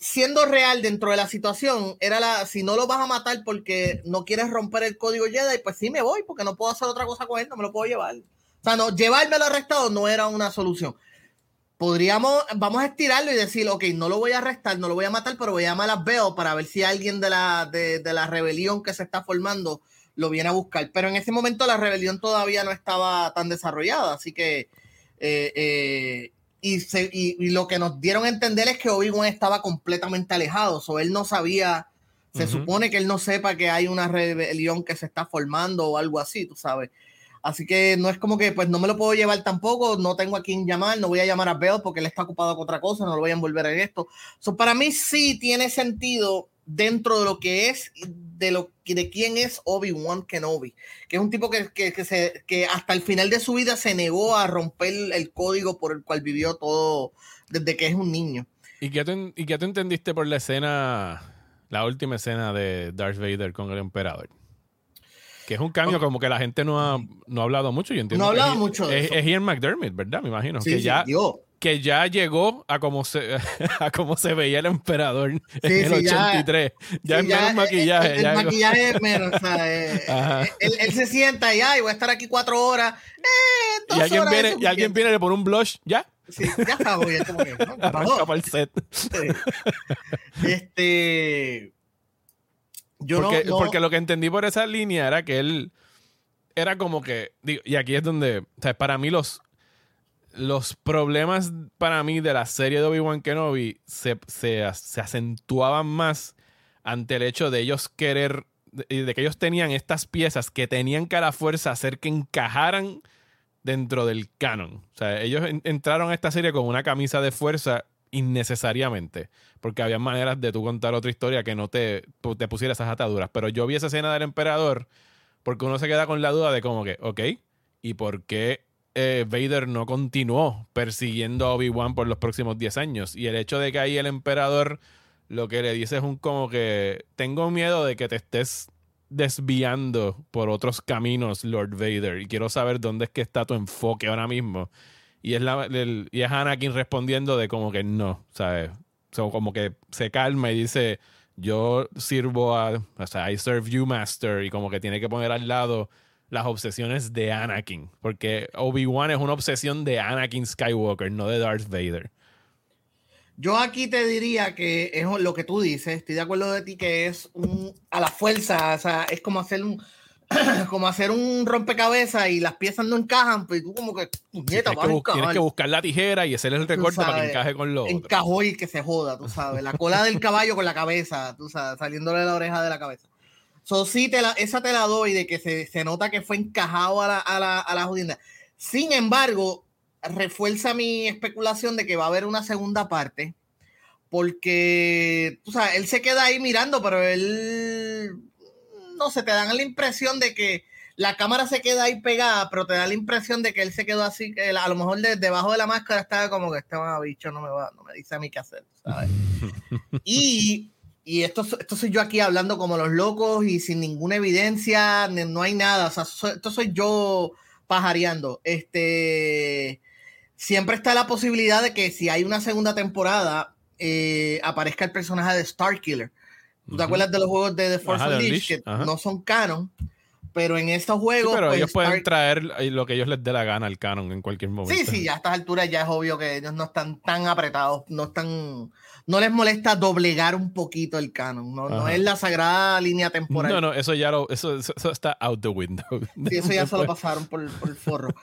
siendo real dentro de la situación, era la, si no lo vas a matar porque no quieres romper el código Jedi, pues sí me voy, porque no puedo hacer otra cosa con él, no me lo puedo llevar. O sea, no, llevármelo arrestado no era una solución. Podríamos, vamos a estirarlo y decir, ok, no lo voy a arrestar, no lo voy a matar, pero voy a llamar a Bell para ver si alguien de la, de, la rebelión que se está formando lo viene a buscar. Pero en ese momento la rebelión todavía no estaba tan desarrollada, así que eh, eh, y, lo que nos dieron a entender es que Obi-Wan estaba completamente alejado, o él no sabía, se supone que él no sepa que hay una rebelión que se está formando o algo así, tú sabes. Así que no es como que, pues no me lo puedo llevar tampoco, no tengo a quien llamar, no voy a llamar a Bell porque él está ocupado con otra cosa, no lo voy a envolver en esto. So, para mí sí tiene sentido dentro de lo que es, de, lo, de quién es Obi-Wan Kenobi, que es un tipo que, que, se, que hasta el final de su vida se negó a romper el código por el cual vivió todo desde que es un niño. ¿Y qué tú, y qué tú entendiste por la escena, la última escena de Darth Vader con el emperador? Que es un cambio como que la gente no ha, no ha hablado mucho. Yo entiendo no ha hablado mucho. es, es, Ian McDermott, ¿verdad? Me imagino. que ya, que ya llegó a cómo se, a cómo se veía el emperador en el 83. Ya, es menos maquillaje. El, maquillaje es menos. Eh, eh, él, se sienta y, ay, voy a estar aquí cuatro horas. Eh, y alguien, viene, y alguien viene y le pone un blush, ¿ya? Sí, ya está, voy. como que, ¿no? Arranca para el set. Este... Yo porque, no, porque lo que entendí por esa línea era que él era como que, digo, y aquí es donde, o sea, para mí los, los problemas para mí de la serie de Obi-Wan Kenobi se, se, se, acentuaban más ante el hecho de ellos querer, de, de, que ellos tenían estas piezas que tenían que a la fuerza hacer que encajaran dentro del canon. O sea, ellos en, entraron a esta serie con una camisa de fuerza innecesariamente, porque había maneras de tú contar otra historia que no te, te pusiera esas ataduras. Pero yo vi esa escena del emperador porque uno se queda con la duda de como que, ok, ¿y por qué eh, Vader no continuó persiguiendo a Obi-Wan por los próximos 10 años? Y el hecho de que ahí el emperador lo que le dice es un como que tengo miedo de que te estés desviando por otros caminos, Lord Vader, y quiero saber dónde es que está tu enfoque ahora mismo. Y es, la, y es Anakin respondiendo de como que no, ¿sabes? So, como que se calma y dice, yo sirvo a, o sea, I serve you, master, y como que tiene que poner al lado las obsesiones de Anakin, porque Obi-Wan es una obsesión de Anakin Skywalker, no de Darth Vader. Yo aquí te diría que es lo que tú dices, estoy de acuerdo de ti que es un, a la fuerza, o sea, es como hacer un como hacer un rompecabezas y las piezas no encajan, pues tú como que puñeta, sí, tienes, que buscar, tienes que buscar la tijera y hacer el recorte sabes, para que encaje con lo Encajó y que se joda, tú sabes, la cola del caballo con la cabeza, tú sabes, saliéndole la oreja de la cabeza. So, sí, te la, esa te la doy de que se, se nota que fue encajado a la, a la, a la jodienda. Sin embargo, refuerza mi especulación de que va a haber una segunda parte, porque, o sea, él se queda ahí mirando, pero él, no sé, te dan la impresión de que la cámara se queda ahí pegada, pero te da la impresión de que él se quedó así, que a lo mejor de, debajo de la máscara estaba como que este bicho no me va, no me dice a mí qué hacer, ¿sabes? y, y esto, esto soy yo aquí hablando como los locos y sin ninguna evidencia, no hay nada, o sea, esto soy yo pajareando. Este, siempre está la posibilidad de que si hay una segunda temporada, eh, aparezca el personaje de Starkiller. ¿Tú te acuerdas de los juegos de The Force Unleashed? Que no son canon, pero en estos juegos. Sí, pero pues, ellos pueden Star... traer lo que ellos les dé la gana al canon en cualquier momento. Sí, sí, a estas alturas ya es obvio que ellos no están tan apretados, no están. No les molesta doblegar un poquito el canon, no, no es la sagrada línea temporal. No, no, eso ya lo, eso, eso está out the window. Sí, eso ya se lo pasaron por, por el forro.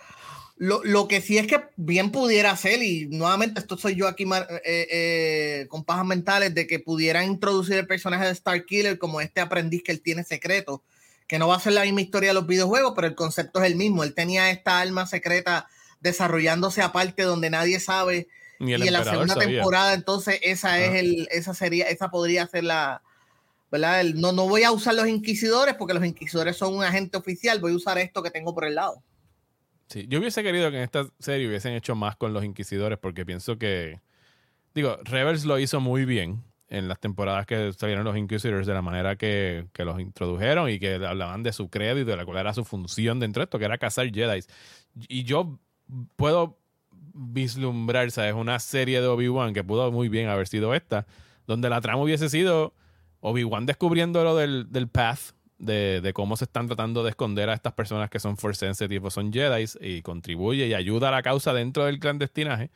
Lo, lo, que sí es que bien pudiera ser, y nuevamente esto soy yo aquí eh, eh, con pajas mentales, de que pudieran introducir el personaje de Starkiller como este aprendiz que él tiene secreto, que no va a ser la misma historia de los videojuegos, pero el concepto es el mismo. Él tenía esta alma secreta desarrollándose aparte donde nadie sabe. Y, en la segunda sabía. temporada, entonces, esa ah. es el, esa sería, esa podría ser la, ¿verdad? El, no, no voy a usar los inquisidores porque los inquisidores son un agente oficial, voy a usar esto que tengo por el lado. Sí, yo hubiese querido que en esta serie hubiesen hecho más con los inquisidores porque pienso que, digo, Rebels lo hizo muy bien en las temporadas que salieron los Inquisitors de la manera que, que, los introdujeron y que hablaban de su crédito, de la cual era su función dentro de esto, que era cazar Jedi. Y yo puedo vislumbrar, ¿sabes? Una serie de Obi-Wan que pudo muy bien haber sido esta, donde la trama hubiese sido Obi-Wan descubriendo lo del, del path de, de, cómo se están tratando de esconder a estas personas que son force sensitive o son Jedi y contribuye y ayuda a la causa dentro del clandestinaje.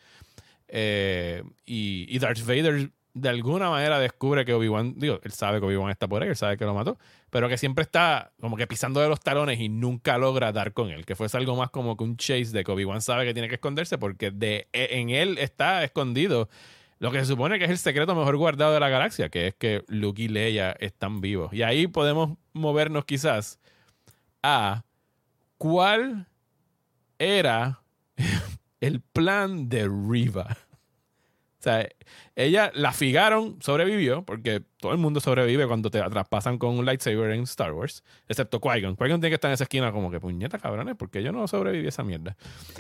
Eh, y, y, Darth Vader de alguna manera descubre que Obi-Wan, digo, él sabe que Obi-Wan está por ahí, él sabe que lo mató, pero que siempre está como que pisando de los talones y nunca logra dar con él, que fuese algo más como que un chase de que Obi-Wan sabe que tiene que esconderse porque de, en él está escondido lo que se supone que es el secreto mejor guardado de la galaxia, que es que Luke y Leia están vivos. Y ahí podemos movernos quizás a cuál era el plan de Riva. O sea, ella la figaron, sobrevivió, porque todo el mundo sobrevive cuando te traspasan con un lightsaber en Star Wars, excepto Qui-Gon. Qui-Gon tiene que estar en esa esquina como que, puñeta cabrones, porque yo no sobreviví a esa mierda.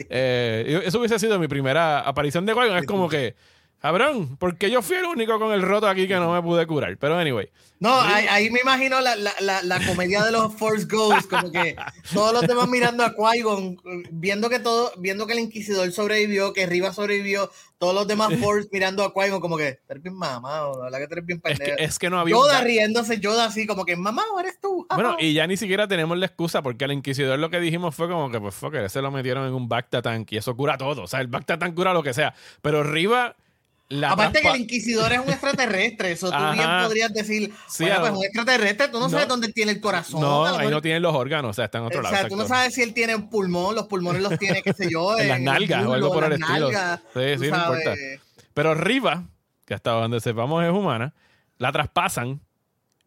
Eh, eso hubiese sido mi primera aparición de Qui-Gon. Es como que Cabrón, porque yo fui el único con el roto aquí que no me pude curar. Pero anyway. No, ahí, ahí, me imagino la, la, la, comedia de los Force Ghosts, como que todos los demás mirando a Qui-Gon, viendo que todo, viendo que el Inquisidor sobrevivió, que Riva sobrevivió, todos los demás Force mirando a Qui-Gon como que, eres bien mamado, la verdad que eres bien pendejo. Es que, es que no había Yoda un... riéndose, Yoda así como que, mamá, eres tú. Bueno, y ya ni siquiera tenemos la excusa porque al Inquisidor lo que dijimos fue como que, pues, fuck, se lo metieron en un Bacta Tank y eso cura todo. O sea, el Bacta Tank cura lo que sea. Pero Riva Aparte que el inquisidor es un extraterrestre, eso tú bien podrías decir, sí, bueno, pues un extraterrestre, tú no, sabes dónde tiene el corazón. No, ahí no tienen los órganos, o sea, está en otro lado. O sea, tú no sabes si él tiene un pulmón, los pulmones los tiene, qué sé yo, en, las nalgas o algo por el estilo. sí, sí, no importa. Pero Riva, que hasta donde sepamos es humana, la traspasan,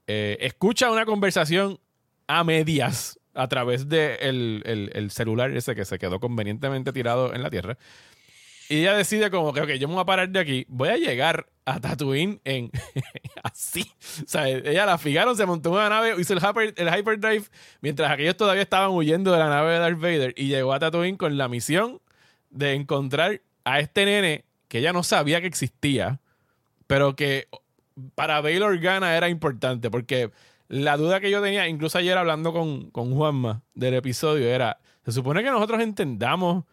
eh, escucha una conversación a medias a través del de el, celular ese que se quedó convenientemente tirado en la tierra. Y ella decide como que, yo me voy a parar de aquí, voy a llegar a Tatooine en así. O sea, ella la fijaron, se montó en una nave, hizo el, el hyperdrive, mientras aquellos todavía estaban huyendo de la nave de Darth Vader y llegó a Tatooine con la misión de encontrar a este nene que ella no sabía que existía, pero que para Bail Organa era importante porque la duda que yo tenía, incluso ayer hablando con, con Juanma del episodio, era, se supone que nosotros entendamos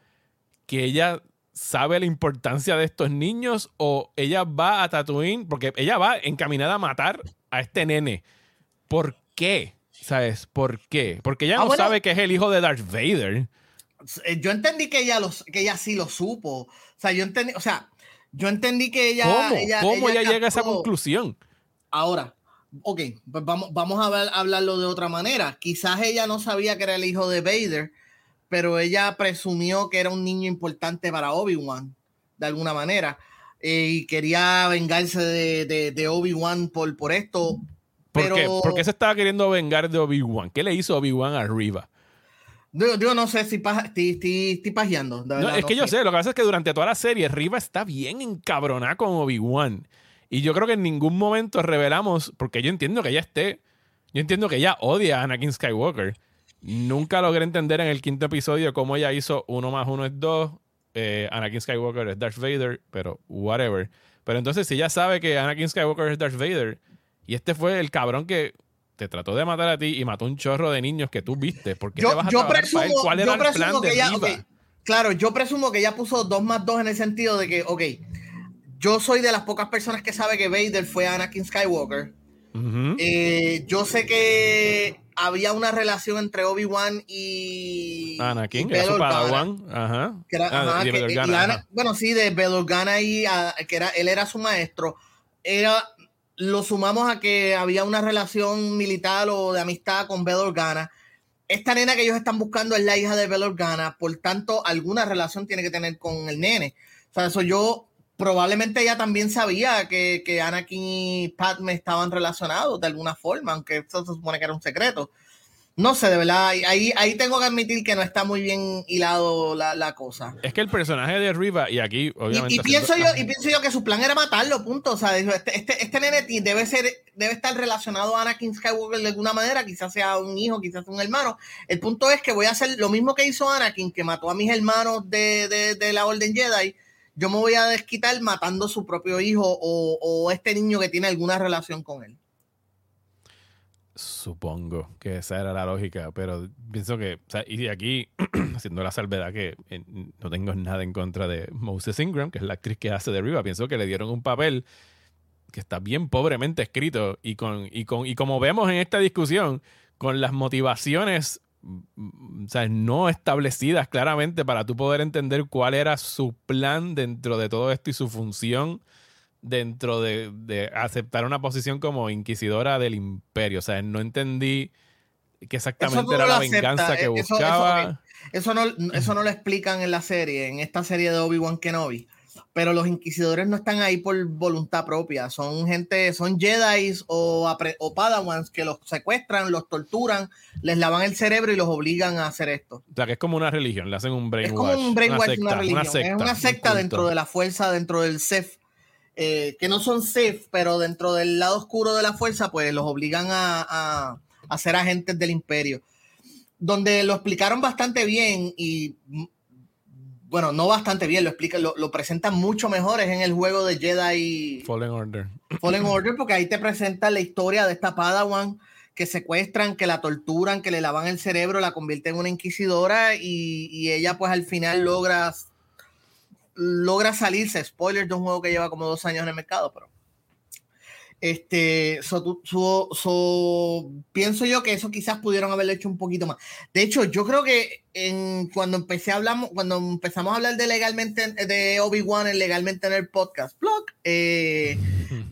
que ella sabe la importancia de estos niños o ella va a Tatooine, porque ella va encaminada a matar a este nene. ¿Por qué? ¿Sabes? ¿Por qué? Porque ella ah, no sabe que es el hijo de Darth Vader. Eh, yo entendí que ella, los, que ella sí lo supo. O sea, yo entendí, o sea, yo entendí que ella... ¿Cómo? Ella, ¿Cómo ella, llega a esa conclusión? Ahora, ok, pues vamos, vamos a, ver, a hablarlo de otra manera. Quizás ella no sabía que era el hijo de Vader, pero ella presumió que era un niño importante para Obi-Wan, de alguna manera, eh, y quería vengarse de, Obi-Wan por, por esto. ¿Por qué? ¿Por qué se estaba queriendo vengar de Obi-Wan? ¿Qué le hizo Obi-Wan arriba? Yo, no sé si estoy, pajeando. No, es que yo sé, lo que pasa es que durante toda la serie Riva está bien encabronada con Obi-Wan. Y yo creo que en ningún momento revelamos, porque yo entiendo que ella esté, yo entiendo que ella odia a Anakin Skywalker. Nunca logré entender en el quinto episodio cómo ella hizo uno más uno es dos. Eh, Anakin Skywalker es Darth Vader, pero whatever. Pero entonces, si ella sabe que Anakin Skywalker es Darth Vader, y este fue el cabrón que te trató de matar a ti y mató un chorro de niños que tú viste, ¿por qué yo, te vas a yo presumo, ¿Cuál era el plan de ella, Claro, yo presumo que ella puso dos más dos en el sentido de que, ok, yo soy de las pocas personas que sabe que Vader fue Anakin Skywalker. Eh, yo sé que había una relación entre Obi-Wan y. Anakin, que era Padawan. Ajá. Que era, ah, bueno, sí, de Belorgana y que era, él era su maestro. Era, lo sumamos a que había una relación militar o de amistad con Belorgana. Esta nena que ellos están buscando es la hija de Belorgana, por tanto, alguna relación tiene que tener con el nene. O sea, eso yo probablemente ella también sabía que, que Anakin y Padme estaban relacionados de alguna forma, aunque eso se supone que era un secreto. No sé, de verdad, ahí, ahí tengo que admitir que no está muy bien hilado la, cosa. Es que el personaje de Riva, y aquí obviamente... Y, pienso yo, y pienso yo que su plan era matarlo, punto. O sea, este, este, este nene debe, ser, debe estar relacionado a Anakin Skywalker de alguna manera, quizás sea un hijo, quizás un hermano. El punto es que voy a hacer lo mismo que hizo Anakin, que mató a mis hermanos de, de, de la Orden Jedi yo me voy a desquitar matando a su propio hijo o, este niño que tiene alguna relación con él. Supongo que esa era la lógica, pero pienso que, y aquí, haciendo la salvedad que eh, no tengo nada en contra de Moses Ingram, que es la actriz que hace de Riva, pienso que le dieron un papel que está bien pobremente escrito y, con, y, con, y como vemos en esta discusión, con las motivaciones o sea, no establecidas claramente para tú poder entender cuál era su plan dentro de todo esto y su función dentro de, aceptar una posición como inquisidora del imperio. O sea, no entendí que exactamente era la venganza que buscaba. Eso, no, eso no lo explican en la serie, en esta serie de Obi-Wan Kenobi pero los inquisidores no están ahí por voluntad propia, son gente, son Jedi o, o Padawans que los secuestran, los torturan, les lavan el cerebro y los obligan a hacer esto. O sea, que es como una religión, le hacen un brainwash. Es como un brainwash, una, religión. es una secta dentro de la fuerza, dentro del Sith. Eh, que no son Sith, pero dentro del lado oscuro de la fuerza, pues los obligan a, a ser agentes del imperio. Donde lo explicaron bastante bien y bueno, no bastante bien, lo explica, lo, lo presentan mucho mejor es en el juego de Jedi Fallen Order. Fallen Order, porque ahí te presenta la historia de esta Padawan que secuestran, que la torturan, que le lavan el cerebro, la convierten en una inquisidora y, ella pues al final logra logra salirse, spoiler de un juego que lleva como dos años en el mercado, pero Este, pienso yo que eso quizás pudieron haberlo hecho un poquito más. De hecho, yo creo que en, cuando empecé a hablar, cuando empezamos a hablar de legalmente de Obi-Wan legalmente en el podcast blog, eh,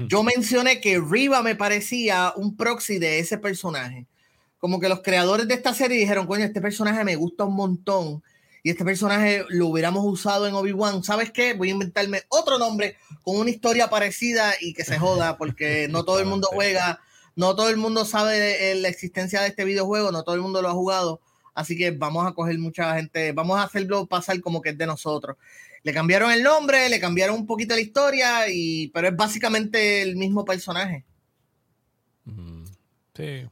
yo mencioné que Riva me parecía un proxy de ese personaje. Como que los creadores de esta serie dijeron, coño, este personaje me gusta un montón y este personaje lo hubiéramos usado en Obi-Wan, ¿sabes qué? Voy a inventarme otro nombre con una historia parecida y que se joda, porque no todo el mundo juega, no todo el mundo sabe de la existencia de este videojuego, no todo el mundo lo ha jugado, así que vamos a coger mucha gente, vamos a hacerlo pasar como que es de nosotros. Le cambiaron el nombre, le cambiaron un poquito la historia, y, pero es básicamente el mismo personaje. Sí,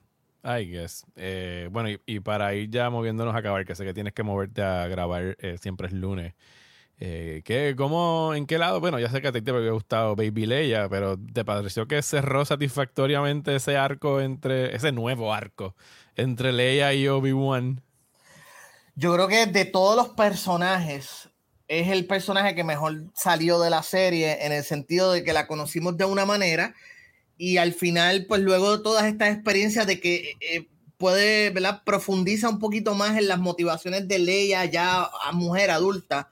I guess. Eh, bueno, y, para ir ya moviéndonos a acabar, que sé que tienes que moverte a grabar, eh, siempre es lunes. Eh, ¿qué, cómo, ¿En qué lado? Bueno, ya sé que a ti te había gustado Baby Leia, pero ¿te pareció que cerró satisfactoriamente ese arco entre, ese nuevo arco entre Leia y Obi-Wan? Yo creo que de todos los personajes, es el personaje que mejor salió de la serie en el sentido de que la conocimos de una manera y al final, pues luego de todas estas experiencias de que eh, puede, ¿verdad? Profundiza un poquito más en las motivaciones de Leia ya a mujer adulta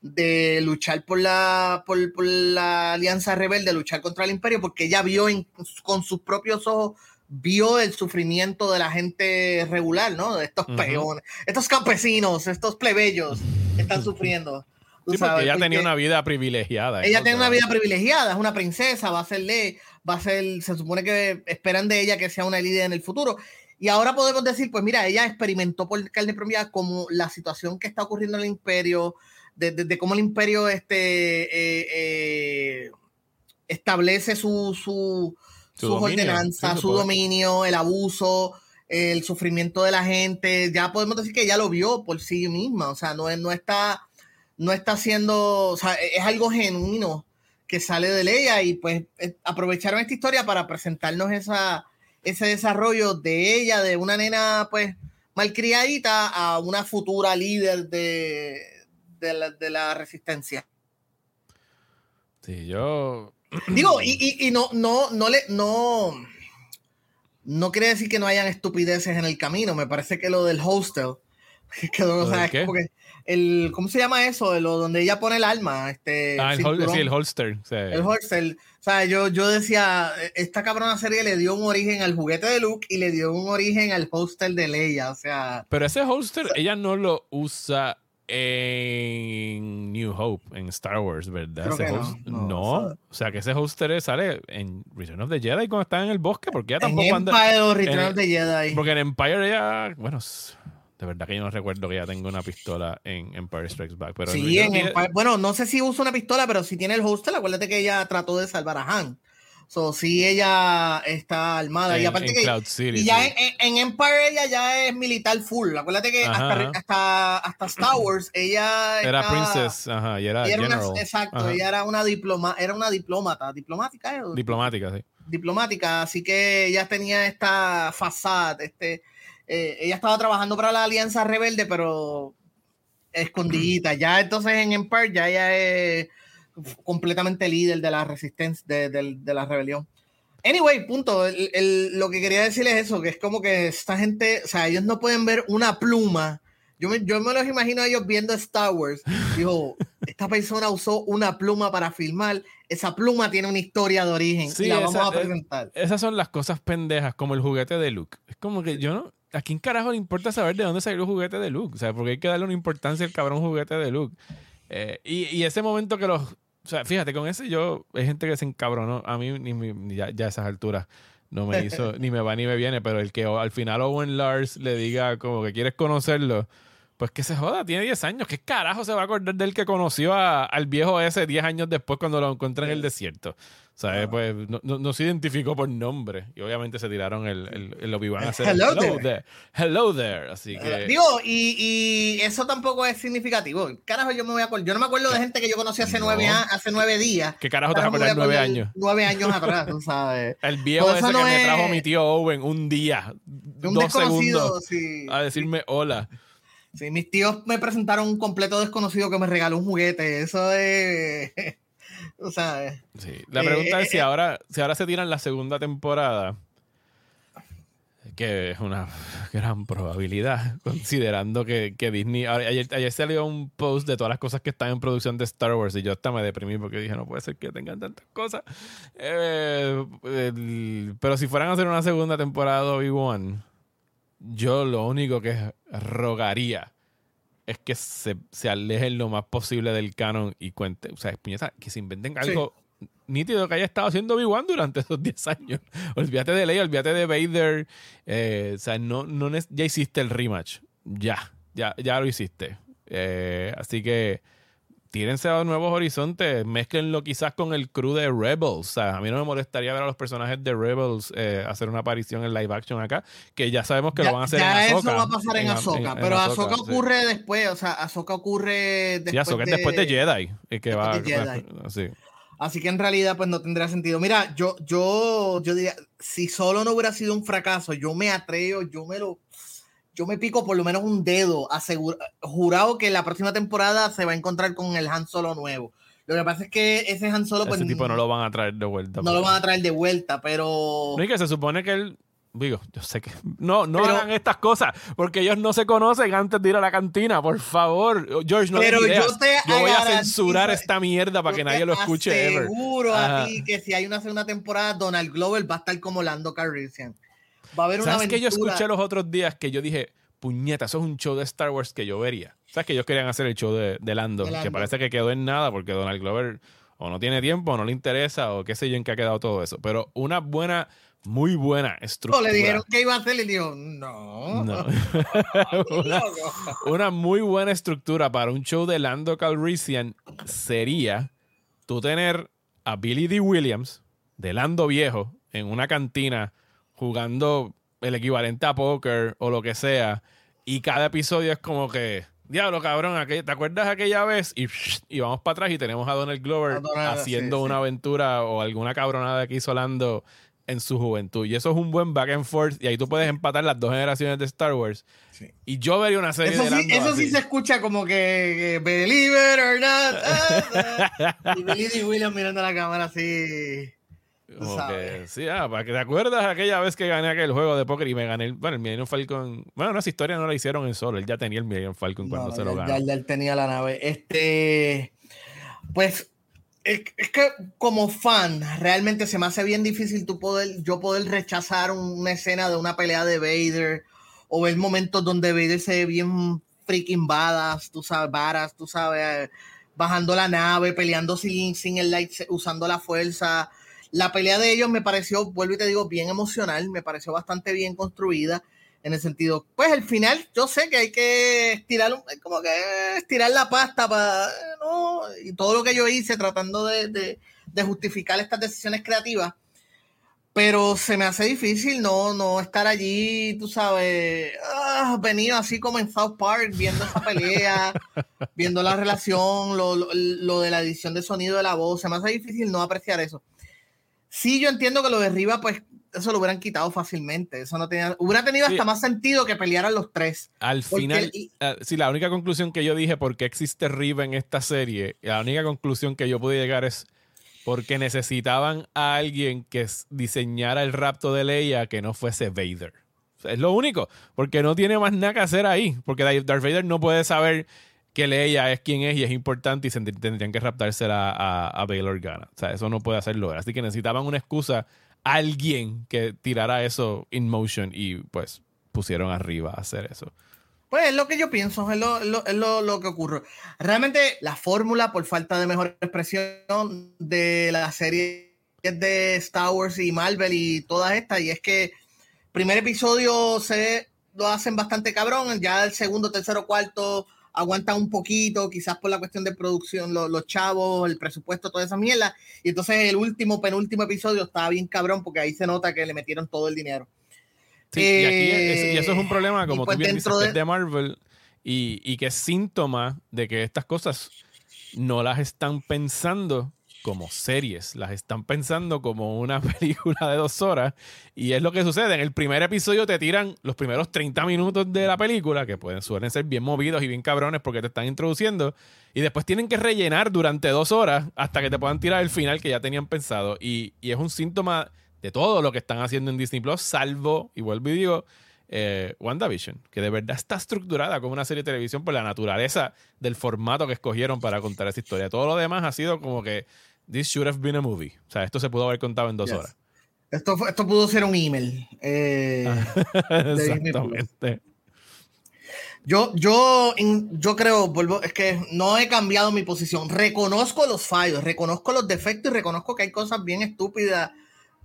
de luchar por la, por, la alianza rebelde, luchar contra el imperio, porque ella vio con sus propios ojos, vio el sufrimiento de la gente regular, ¿no? De estos peones, estos campesinos, estos plebeyos están sufriendo. Sí, porque ella tenía una vida privilegiada. Ella tiene una vida privilegiada, es una princesa, va a ser ley, va a ser, se supone que esperan de ella que sea una líder en el futuro. Y ahora podemos decir, pues mira, ella experimentó por carne propia como la situación que está ocurriendo en el imperio, de, cómo el imperio este, eh, eh, establece su, su, sus ordenanzas, su dominio, el abuso, el sufrimiento de la gente. Ya podemos decir que ella lo vio por sí misma, o sea, no, no está, no está haciendo, o sea, es algo genuino que sale de Leia y pues eh, aprovecharon esta historia para presentarnos esa, ese desarrollo de ella, de una nena pues malcriadita a una futura líder de, de, la, resistencia. Sí, yo... Digo, y, y, no, no, no le, no, no quiere decir que no hayan estupideces en el camino. Me parece que lo del hostel, que no, o sea, porque el, ¿cómo se llama eso? Lo, donde ella pone el arma. Este, ah, el, sí, el holster. El holster. O sea, yo, yo decía, esta cabrona serie le dio un origen al juguete de Luke y le dio un origen al holster de Leia. O sea. Pero ese holster, ella no lo usa en New Hope, en Star Wars, ¿verdad? no, o, sea, que ese holster sale en Return of the Jedi cuando está en el bosque, porque ella tampoco en Empire o Return of the Jedi. Porque en Empire ella, bueno, de verdad que yo no recuerdo que ya tengo una pistola en Empire Strikes Back. Pero sí, en Empire, bueno, no sé si usa una pistola, pero si tiene el holster, acuérdate que ella trató de salvar a Han. So, sí, ella está armada. y aparte que. y ya en, Empire ella ya es militar full. Acuérdate que hasta, hasta, Star Wars ella. Era princess, ajá, y era, general. exacto, ella era una, diploma, era una diplomata. ¿Diplomática? ¿eh? Diplomática, sí. Diplomática, así que ella tenía esta fachada, este eh, ella estaba trabajando para la Alianza Rebelde, pero escondidita. Ya entonces en Empire ya ella es completamente líder de la resistencia, de, la rebelión. Anyway, punto. lo que quería decir es eso, que es como que esta gente, o sea, ellos no pueden ver una pluma. Yo me, yo me los imagino a ellos viendo Star Wars. Dijo, esta persona usó una pluma para filmar. Esa pluma tiene una historia de origen y la vamos a presentar. esas son las cosas pendejas, como el juguete de Luke. Es como que yo no, ¿a quién carajo le importa saber de dónde salió el juguete de Luke? O sea, porque hay que darle una importancia al cabrón juguete de Luke. Eh, y, ese momento que los. O sea, fíjate, con ese yo. Hay gente que se encabronó. A mí, ni, ya, a esas alturas, no me hizo. ni me va ni me viene. Pero el que al final Owen Lars le diga, como que quieres conocerlo. Pues que se joda, tiene 10 años. ¿Qué carajo se va a acordar del que conoció al viejo ese 10 años después cuando lo encontró en el desierto? ¿Sabes? Pues no, no, se identificó por nombre. Y obviamente se tiraron el, el, el Obi-Wan a hacer Hello, there. Hello there. Así que. digo, y, y, eso tampoco es significativo. Carajo, yo me voy a acordar. Yo no me acuerdo de gente que yo conocí hace, nueve, hace nueve días. ¿Qué carajo te vas a acordar nueve años? Nueve años atrás, tú sabes. El viejo ese que me trajo mi tío Owen un día. Un dos segundos. A decirme hola. Sí, mis tíos me presentaron un completo desconocido que me regaló un juguete. Eso es. O sea, sí. La pregunta es si ahora, si ahora se tiran la segunda temporada que es una gran probabilidad, considerando que, Disney. Ayer, ayer, salió un post de todas las cosas que están en producción de Star Wars y yo hasta me deprimí porque dije, no puede ser que tengan tantas cosas. Eh, pero si fueran a hacer una segunda temporada de Obi-Wan, yo lo único que rogaría es que se, se alejen lo más posible del canon y cuente, o sea, que se inventen algo nítido que haya estado haciendo Obi-Wan durante esos 10 años. olvídate de Leia, olvídate de Vader. Eh, o sea, no, no, ya hiciste el rematch. Ya, ya, ya lo hiciste. Eh, así que tírense a nuevos horizontes, mezclenlo quizás con el crew de Rebels. O sea, a mí no me molestaría ver a los personajes de Rebels eh, hacer una aparición en live action acá, que ya sabemos que lo van a hacer en Ahsoka. eso va a pasar en, Ahsoka, pero Ahsoka, ocurre después, o sea, Ahsoka ocurre después sí, Ahsoka de, es después de Jedi. Que va, de Jedi. Así que en realidad pues no tendría sentido. Mira, yo, yo, yo diría, si solo no hubiera sido un fracaso, yo me atrevo, yo me lo, yo me pico por lo menos un dedo, asegurado, jurado que la próxima temporada se va a encontrar con el Han Solo nuevo. Lo que pasa es que ese Han Solo, pues, ese tipo no lo van a traer de vuelta. No lo van a traer de vuelta, pero. No, y que se supone que él Digo, yo sé que. No, no hagan estas cosas, porque ellos no se conocen antes de ir a la cantina, por favor. George, no pero yo, yo voy a censurar esta mierda para que nadie lo escuche. Seguro a ti que si hay una segunda temporada, Donald Glover va a estar como Lando Calrissian. Va a haber una ¿Sabes que yo escuché los otros días que yo dije, puñeta, eso es un show de Star Wars que yo vería? ¿Sabes que ellos querían hacer el show de, Lando, Que parece que quedó en nada porque Donald Glover o no tiene tiempo, o no le interesa, o qué sé yo en qué ha quedado todo eso. Pero una buena muy buena estructura. le dijeron que iba a hacer y dijo, no. una, muy buena estructura para un show de Lando Calrissian sería tú tener a Billy D. Williams, de Lando Viejo, en una cantina jugando el equivalente a póker o lo que sea, y cada episodio es como que, diablo cabrón, ¿te acuerdas aquella vez? Y, vamos para atrás y tenemos a Donald Glover haciendo una aventura o alguna cabronada que hizo Lando en su juventud. Y eso es un buen back and forth. Y ahí tú puedes empatar las dos generaciones de Star Wars. Y yo vería una serie eso de sí, Eso sí se escucha como que, believe it or not. Ah, ah. y Billy Williams mirando a la cámara así. Sí, ah, para que te acuerdas aquella vez que gané aquel juego de póker y me gané el, bueno, el Millennium Falcon. Bueno, no, esa historia no la hicieron en solo, él ya tenía el Millennium Falcon cuando se lo ganó. Ya, él tenía la nave. Este, pues es, que como fan, realmente se me hace bien difícil tú poder, yo poder rechazar una escena de una pelea de Vader o ver momentos donde Vader se ve bien freaking badass, tú sabes, varas, tú sabes, bajando la nave, peleando sin, sin el light, usando la fuerza. La pelea de ellos me pareció, vuelvo y te digo, bien emocional, me pareció bastante bien construida en el sentido, pues el final, yo sé que hay que estirar, como que estirar la pasta para, ¿no? Y todo lo que yo hice tratando de, justificar estas decisiones creativas, pero se me hace difícil no, no estar allí, tú sabes, ah, venido así como en South Park, viendo esa pelea, viendo la relación, lo, lo, de la edición de sonido de la voz, se me hace difícil no apreciar eso. Sí, yo entiendo que lo de arriba, pues eso lo hubieran quitado fácilmente. Eso no tenía, hubiera tenido hasta más sentido que pelearan los tres. Al final, ah, sí, la única conclusión que yo dije, porque existe Riva en esta serie, la única conclusión que yo pude llegar es porque necesitaban a alguien que diseñara el rapto de Leia que no fuese Vader. es lo único, porque no tiene más nada que hacer ahí, porque Darth Vader no puede saber que Leia es quien es y es importante y tendrían que raptársela a, a Bail Organa. O sea, eso no puede hacerlo. Así que necesitaban una excusa alguien que tirara eso in motion y pues pusieron arriba a hacer eso. Pues es lo que yo pienso, es lo, es lo, que ocurre. Realmente la fórmula, por falta de mejor expresión, de la serie de Star Wars y Marvel y todas estas, y es que primer episodio se lo hacen bastante cabrón, ya el segundo, tercero, cuarto aguantan un poquito, quizás por la cuestión de producción, los chavos, el presupuesto, toda esa mierda. Y entonces el último, penúltimo episodio estaba bien cabrón porque ahí se nota que le metieron todo el dinero. Sí, y, aquí eso es un problema, como pues tú bien dices, de... Marvel y, y que es síntoma de que estas cosas no las están pensando como series, las están pensando como una película de dos horas y es lo que sucede. En el primer episodio te tiran los primeros 30 minutos de la película, que pueden suelen ser bien movidos y bien cabrones porque te están introduciendo y después tienen que rellenar durante dos horas hasta que te puedan tirar el final que ya tenían pensado y, y es un síntoma de todo lo que están haciendo en Disney Plus, salvo, y vuelvo y digo, eh, WandaVision, que de verdad está estructurada como una serie de televisión por la naturaleza del formato que escogieron para contar esa historia. Todo lo demás ha sido como que this should have been a movie. O sea, esto se pudo haber contado en dos horas. Esto, esto pudo ser un email. Eh, Exactamente. Yo, yo, yo creo, vuelvo, es que no he cambiado mi posición. Reconozco los fallos, reconozco los defectos y reconozco que hay cosas bien estúpidas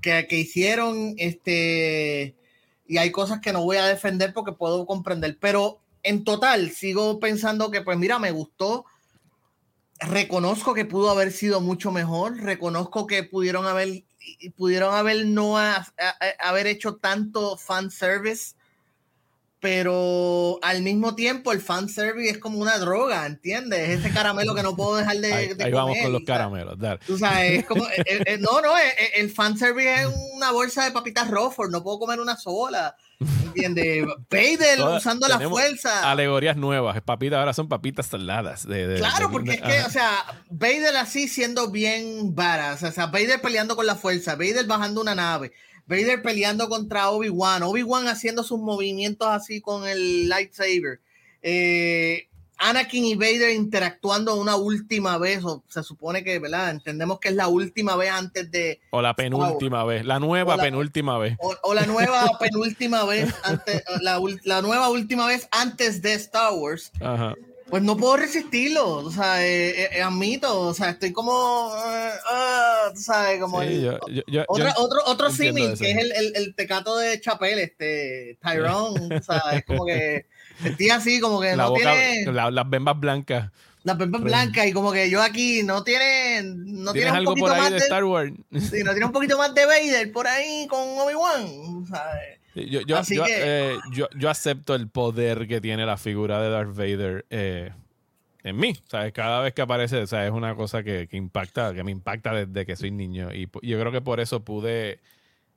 que, que hicieron. Este, y hay cosas que no voy a defender porque puedo comprender, pero en total sigo pensando que pues mira, me gustó, reconozco que pudo haber sido mucho mejor, reconozco que pudieron haber pudieron haber no haber hecho tanto fan service pero al mismo tiempo el fanservice es como una droga, ¿entiendes? Ese caramelo que no puedo dejar de, ahí, ahí vamos con los caramelos, dale. Tú sabes, es como, eh, eh, eh, no, no, el fanservice es una bolsa de papitas Rofford, no puedo comer una sola, ¿entiendes? Vader usando la fuerza. Alegorías nuevas, papitas ahora son papitas saladas. De, claro, porque es que, o sea, Vader así siendo bien varas, o sea, Vader peleando con la fuerza, Vader bajando una nave. Vader peleando contra Obi-Wan, Obi-Wan haciendo sus movimientos así con el lightsaber. Eh, Anakin y Vader interactuando una última vez, o se supone que, ¿verdad? Entendemos que es la última vez antes de... O la penúltima vez, la nueva penúltima vez. O, la nueva penúltima vez, antes, la, la, nueva última vez antes de Star Wars. Ajá pues no puedo resistirlo, o sea, eh, eh, eh admito, o sea, estoy como, uh, ¿sabes? Como sí, yo, yo, otro, otro símil, que es el, el, el, tecato de Chapel, este, Tyrone, o sea, es como que, estoy así, como que la no boca, tiene... las bembas blancas. Las bembas blancas y como que yo aquí no tiene, no tiene un algo poquito por ahí más de Star Wars. Sí, no tiene un poquito más de Vader por ahí con Obi-Wan, ¿sabes? Yo, yo, yo, eh, yo, yo, acepto el poder que tiene la figura de Darth Vader eh, en mí. ¿sabes? Cada vez que aparece, es una cosa que, que, impacta, que me impacta desde que soy niño. Y yo creo que por eso pude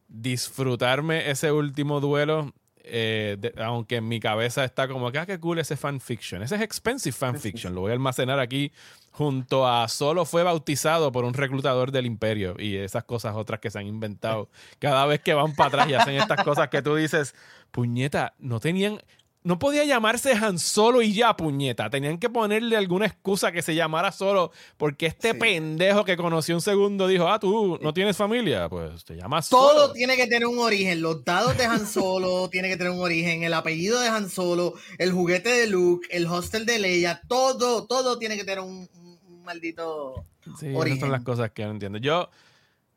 disfrutarme ese último duelo. Eh, aunque en mi cabeza está como que, ah, qué cool ese fanfiction. Ese es expensive fanfiction. Lo voy a almacenar aquí junto a solo fue bautizado por un reclutador del imperio y esas cosas otras que se han inventado. Cada vez que van para atrás y hacen estas cosas que tú dices, puñeta, no tenían, no podía llamarse Han Solo y ya, puñeta. Tenían que ponerle alguna excusa que se llamara Solo, porque este pendejo que conoció un segundo dijo, ah, tú no tienes familia, pues te llamas Solo. Todo tiene que tener un origen. Los dados de Han Solo tiene que tener un origen. El apellido de Han Solo, el juguete de Luke, el hostel de Leia, todo, todo tiene que tener un, maldito sí, origen. Esas son las cosas que no entiendo. Yo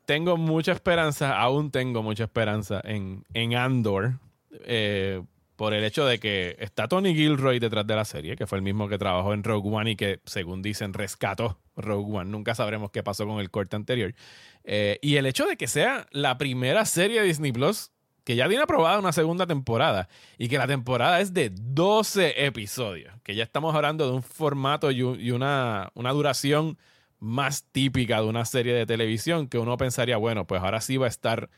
tengo mucha esperanza, aún tengo mucha esperanza en, en Andor. Eh, por el hecho de que está Tony Gilroy detrás de la serie, que fue el mismo que trabajó en Rogue One y que, según dicen, rescató Rogue One. Nunca sabremos qué pasó con el corte anterior. Eh, y el hecho de que sea la primera serie de Disney Plus que ya tiene aprobada una segunda temporada y que la temporada es de 12 episodios, que ya estamos hablando de un formato y, una, una duración más típica de una serie de televisión que uno pensaría, bueno, pues ahora sí va a estar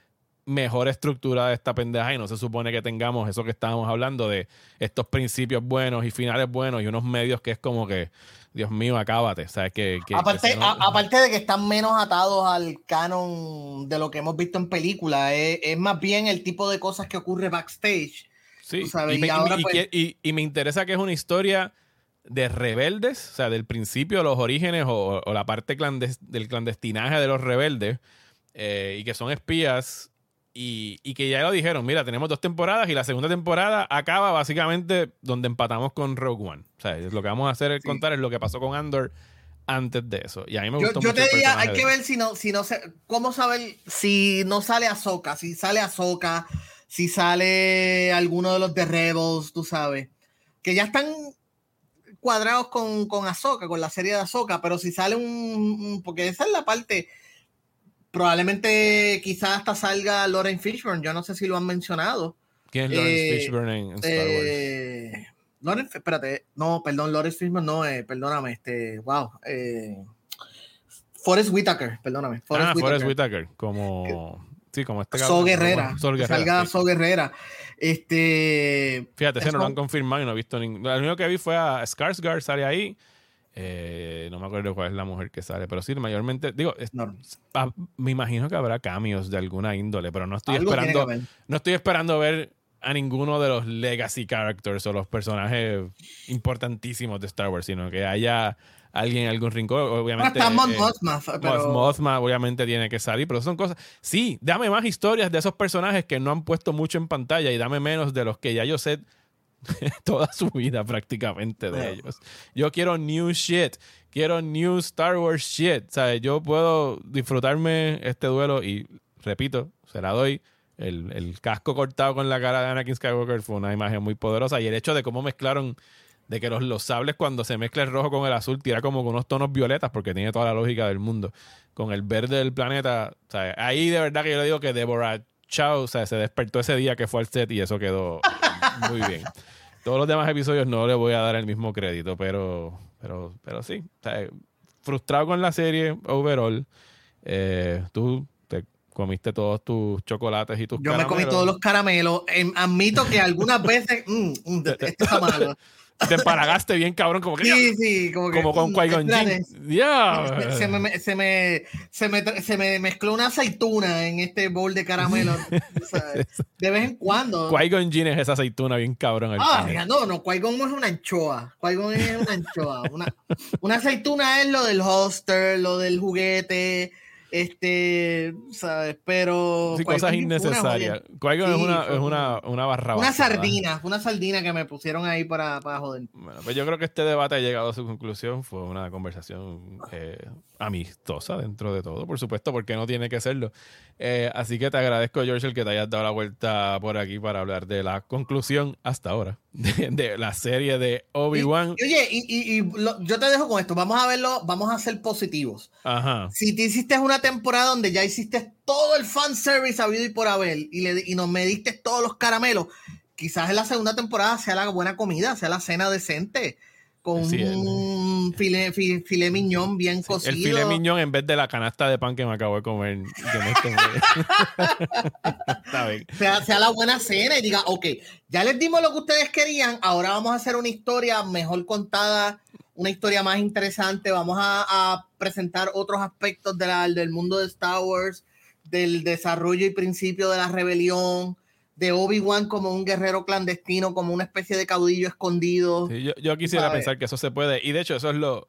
mejor estructura de esta pendeja y no se supone que tengamos eso que estábamos hablando de estos principios buenos y finales buenos y unos medios que es como que, Dios mío, acábate. O que, aparte, de que están menos atados al canon de lo que hemos visto en películas, es, más bien el tipo de cosas que ocurre backstage. Sí, pues y, me, interesa que es una historia de rebeldes, o sea, del principio, los orígenes o, la parte del clandestinaje de los rebeldes, eh, y que son espías y, que ya lo dijeron, mira, tenemos dos temporadas y la segunda temporada acaba básicamente donde empatamos con Rogue One. O sea, lo que vamos a hacer es contar es lo que pasó con Andor antes de eso. Y a mí me gustó yo, te diría, hay que ver si no, si no sé, cómo saber si no sale Ahsoka, si sale Ahsoka, si sale alguno de los de Rebels, tú sabes, que ya están cuadrados con, con Ahsoka, con la serie de Ahsoka, pero si sale un porque esa es la parte probablemente quizás hasta salga Lauren Fishburne, yo no sé si lo han mencionado. ¿Quién es Lauren eh, Fishburne en, Star Wars? Eh, espérate, no, perdón, Lauren Fishburne no, eh, perdóname, este, wow. Forrest Whitaker, perdóname. Forrest, ah, Whitaker. Forrest Whitaker, como... Sí, como este So Guerrera. Salga So Guerrera. Este. Fíjate, ese no lo han confirmado y no he visto ningún. Lo único que vi fue a Skarsgård, sale ahí. Eh, no me acuerdo cuál es la mujer que sale, pero sí, mayormente, digo, ah, me imagino que habrá cambios de alguna índole, pero no estoy esperando, no estoy esperando ver a ninguno de los legacy characters o los personajes importantísimos de Star Wars, sino que haya alguien en algún rincón. Obviamente. Eh, Mothma, obviamente tiene que salir, pero son cosas. Sí, dame más historias de esos personajes que no han puesto mucho en pantalla y dame menos de los que ya yo sé toda su vida prácticamente de ellos. Yo quiero new shit. Quiero new Star Wars shit. ¿Sabes? Yo puedo disfrutarme este duelo y, repito, se la doy. El, el casco cortado con la cara de Anakin Skywalker fue una imagen muy poderosa y el hecho de cómo mezclaron de que los, los, sables cuando se mezcla el rojo con el azul tira como con unos tonos violetas porque tiene toda la lógica del mundo. Con el verde del planeta, ahí de verdad que yo le digo que Deborah Chow se despertó ese día que fue al set y eso quedó muy bien. Todos los demás episodios no le voy a dar el mismo crédito, pero, pero, pero sí. frustrado con la serie overall. Eh, tú te comiste todos tus chocolates y tus Yo me comí todos los caramelos. Em, admito que algunas veces mm, mm, esto está malo te empalagaste bien, cabrón, como que. Sí, sí, como que. Como con Qui-Gon yeah. se, me, se, me, se, me, se me mezcló una aceituna en este bol de caramelo. de vez en cuando. Qui-Gon es esa aceituna bien cabrón. Ah, mira, no, no, Qui-Gon no es una anchoa. Qui-Gon es una anchoa. Una, una aceituna es lo del holster, lo del juguete este, ¿sabes? Pero. Sí, cosas innecesarias. qui es una, es una, una barra Una sardina, una sardina que me pusieron ahí para, para joder. Bueno, pues yo creo que este debate ha llegado a su conclusión. Fue una conversación eh, amistosa dentro de todo, por supuesto, porque no tiene que serlo. Eh, así que te agradezco, George, el que te hayas dado la vuelta por aquí para hablar de la conclusión hasta ahora de, la serie de Obi-Wan. Oye, y, y, yo te dejo con esto. Vamos a verlo, vamos a ser positivos. Ajá. Si te hiciste una temporada donde ya hiciste todo el fanservice habido y por haber y, le, y nos mediste todos los caramelos, quizás en la segunda temporada sea la buena comida, sea la cena decente con un filet, filet, miñón bien cocido. El filet miñón en vez de la canasta de pan que me acabo de comer. sea, sea, la buena cena y diga, ok, ya les dimos lo que ustedes querían, ahora vamos a hacer una historia mejor contada, una historia más interesante, vamos a, presentar otros aspectos de la, del mundo de Star Wars, del desarrollo y principio de la rebelión, de Obi-Wan como un guerrero clandestino, como una especie de caudillo escondido. yo, quisiera pensar que eso se puede. Y de hecho, eso es lo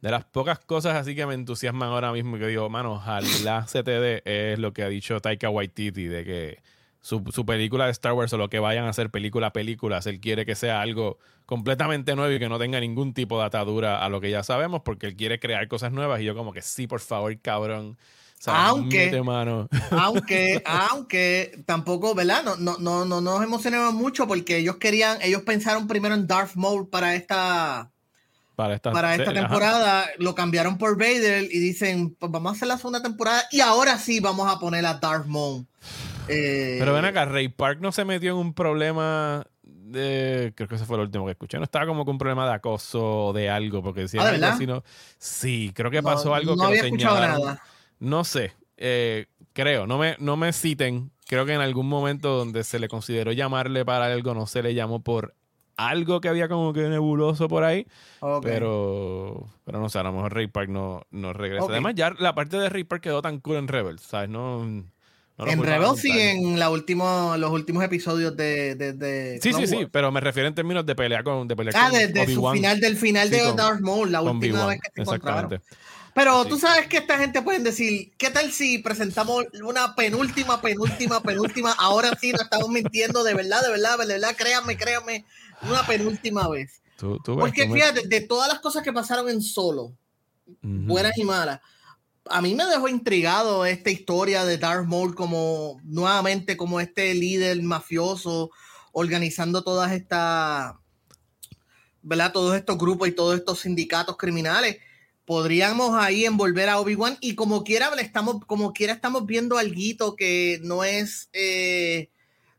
de las pocas cosas así que me entusiasman ahora mismo. Que digo, mano, ojalá CTD es lo que ha dicho Taika Waititi, de que su, película de Star Wars o lo que vayan a hacer película a películas, él quiere que sea algo completamente nuevo y que no tenga ningún tipo de atadura a lo que ya sabemos, porque él quiere crear cosas nuevas. Y yo, como que sí, por favor, cabrón aunque, aunque, aunque tampoco, ¿verdad? No, no, no, no nos emocionamos mucho porque ellos querían, ellos pensaron primero en Darth Maul para esta, para esta, para esta temporada, lo cambiaron por Vader y dicen, pues vamos a hacer la segunda temporada y ahora sí vamos a poner a Darth Maul. Eh, Pero ven acá, Ray Park no se metió en un problema de, creo que ese fue el último que escuché, no estaba como con un problema de acoso o de algo, porque decía ¿Ah, sí, creo que pasó algo no que había escuchado nada no sé, eh, creo, no me, no me citen. Creo que en algún momento donde se le consideró llamarle para algo, no se le llamó por algo que había como que nebuloso por ahí. Pero, pero no sé, a lo mejor Ray Park no, no regresa. Además, ya la parte de Ray Park quedó tan cool en Rebels, ¿sabes? No. en Rebels sí, en la último, los últimos episodios de. de, sí, sí, sí, pero me refiero en términos de pelea con. De pelea ah, desde su final, del final de Darth Maul, la última vez que se encontraron. Pero tú sabes que esta gente pueden decir, ¿qué tal si presentamos una penúltima, penúltima, penúltima? Ahora sí nos estamos mintiendo, de verdad, de verdad, de verdad, créanme, créanme, una penúltima vez. Porque fíjate, de todas las cosas que pasaron en solo, buenas y malas, a mí me dejó intrigado esta historia de Darth Maul como nuevamente como este líder mafioso organizando todas estas, ¿verdad? Todos estos grupos y todos estos sindicatos criminales podríamos ahí envolver a Obi-Wan y como quiera estamos como quiera estamos viendo algo que no es eh,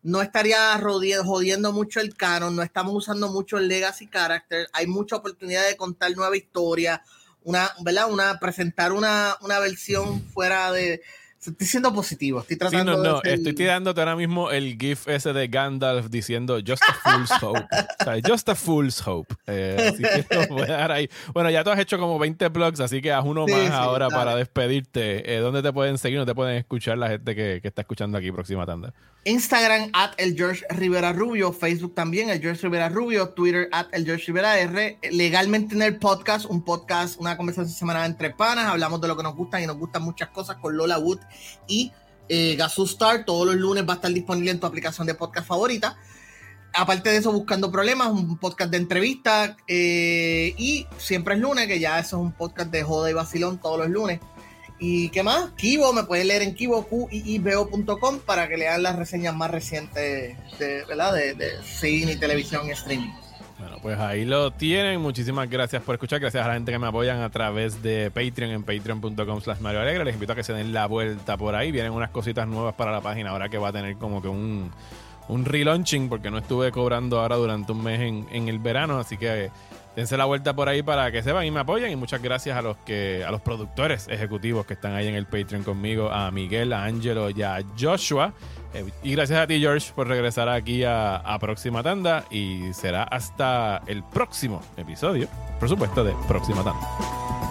no estaría jodiendo mucho el canon, no estamos usando mucho el legacy character, hay mucha oportunidad de contar nueva historia, una, ¿verdad? Una, presentar una, una versión fuera de, Estoy siendo positivo, estoy tratando sí, no, no, estoy tirándote ahora mismo el GIF ese de Gandalf diciendo Just a Fool's Hope. o sea, just a Fool's Hope. Eh, así que esto voy a dar ahí. Bueno, ya tú has hecho como 20 blogs, así que haz uno más ahora para despedirte. Eh, ¿Dónde te pueden seguir? ¿Dónde te pueden escuchar la gente que, que está escuchando aquí próxima tanda? Instagram at el George Rivera Rubio, Facebook también el George Rivera Rubio, Twitter at el George Rivera R. Legalmente en el podcast, un podcast, una conversación semanal entre panas, hablamos de lo que nos gustan y nos gustan muchas cosas con Lola Wood y eh, Star. Todos los lunes va a estar disponible en tu aplicación de podcast favorita. Aparte de eso, Buscando Problemas, un podcast de entrevistas eh, y siempre es lunes, que ya eso es un podcast de joda y vacilón todos los lunes. ¿Y qué más? Kibo, me puedes leer en Kibo, para que lean las reseñas más recientes de, ¿verdad? de, cine y televisión y streaming. Bueno, pues ahí lo tienen. Muchísimas gracias por escuchar. Gracias a la gente que me apoyan a través de Patreon en patreon.com slash Mario Alegre. Les invito a que se den la vuelta por ahí. Vienen unas cositas nuevas para la página ahora que va a tener como que un, un relaunching porque no estuve cobrando ahora durante un mes en, en el verano. Así que dense la vuelta por ahí para que sepan y me apoyen. Y muchas gracias a los que, a los productores ejecutivos que están ahí en el Patreon conmigo, a Miguel, a Angelo y a Joshua. Eh, y gracias a ti, George, por regresar aquí a, a Próxima Tanda. Y será hasta el próximo episodio, por supuesto, de Próxima Tanda.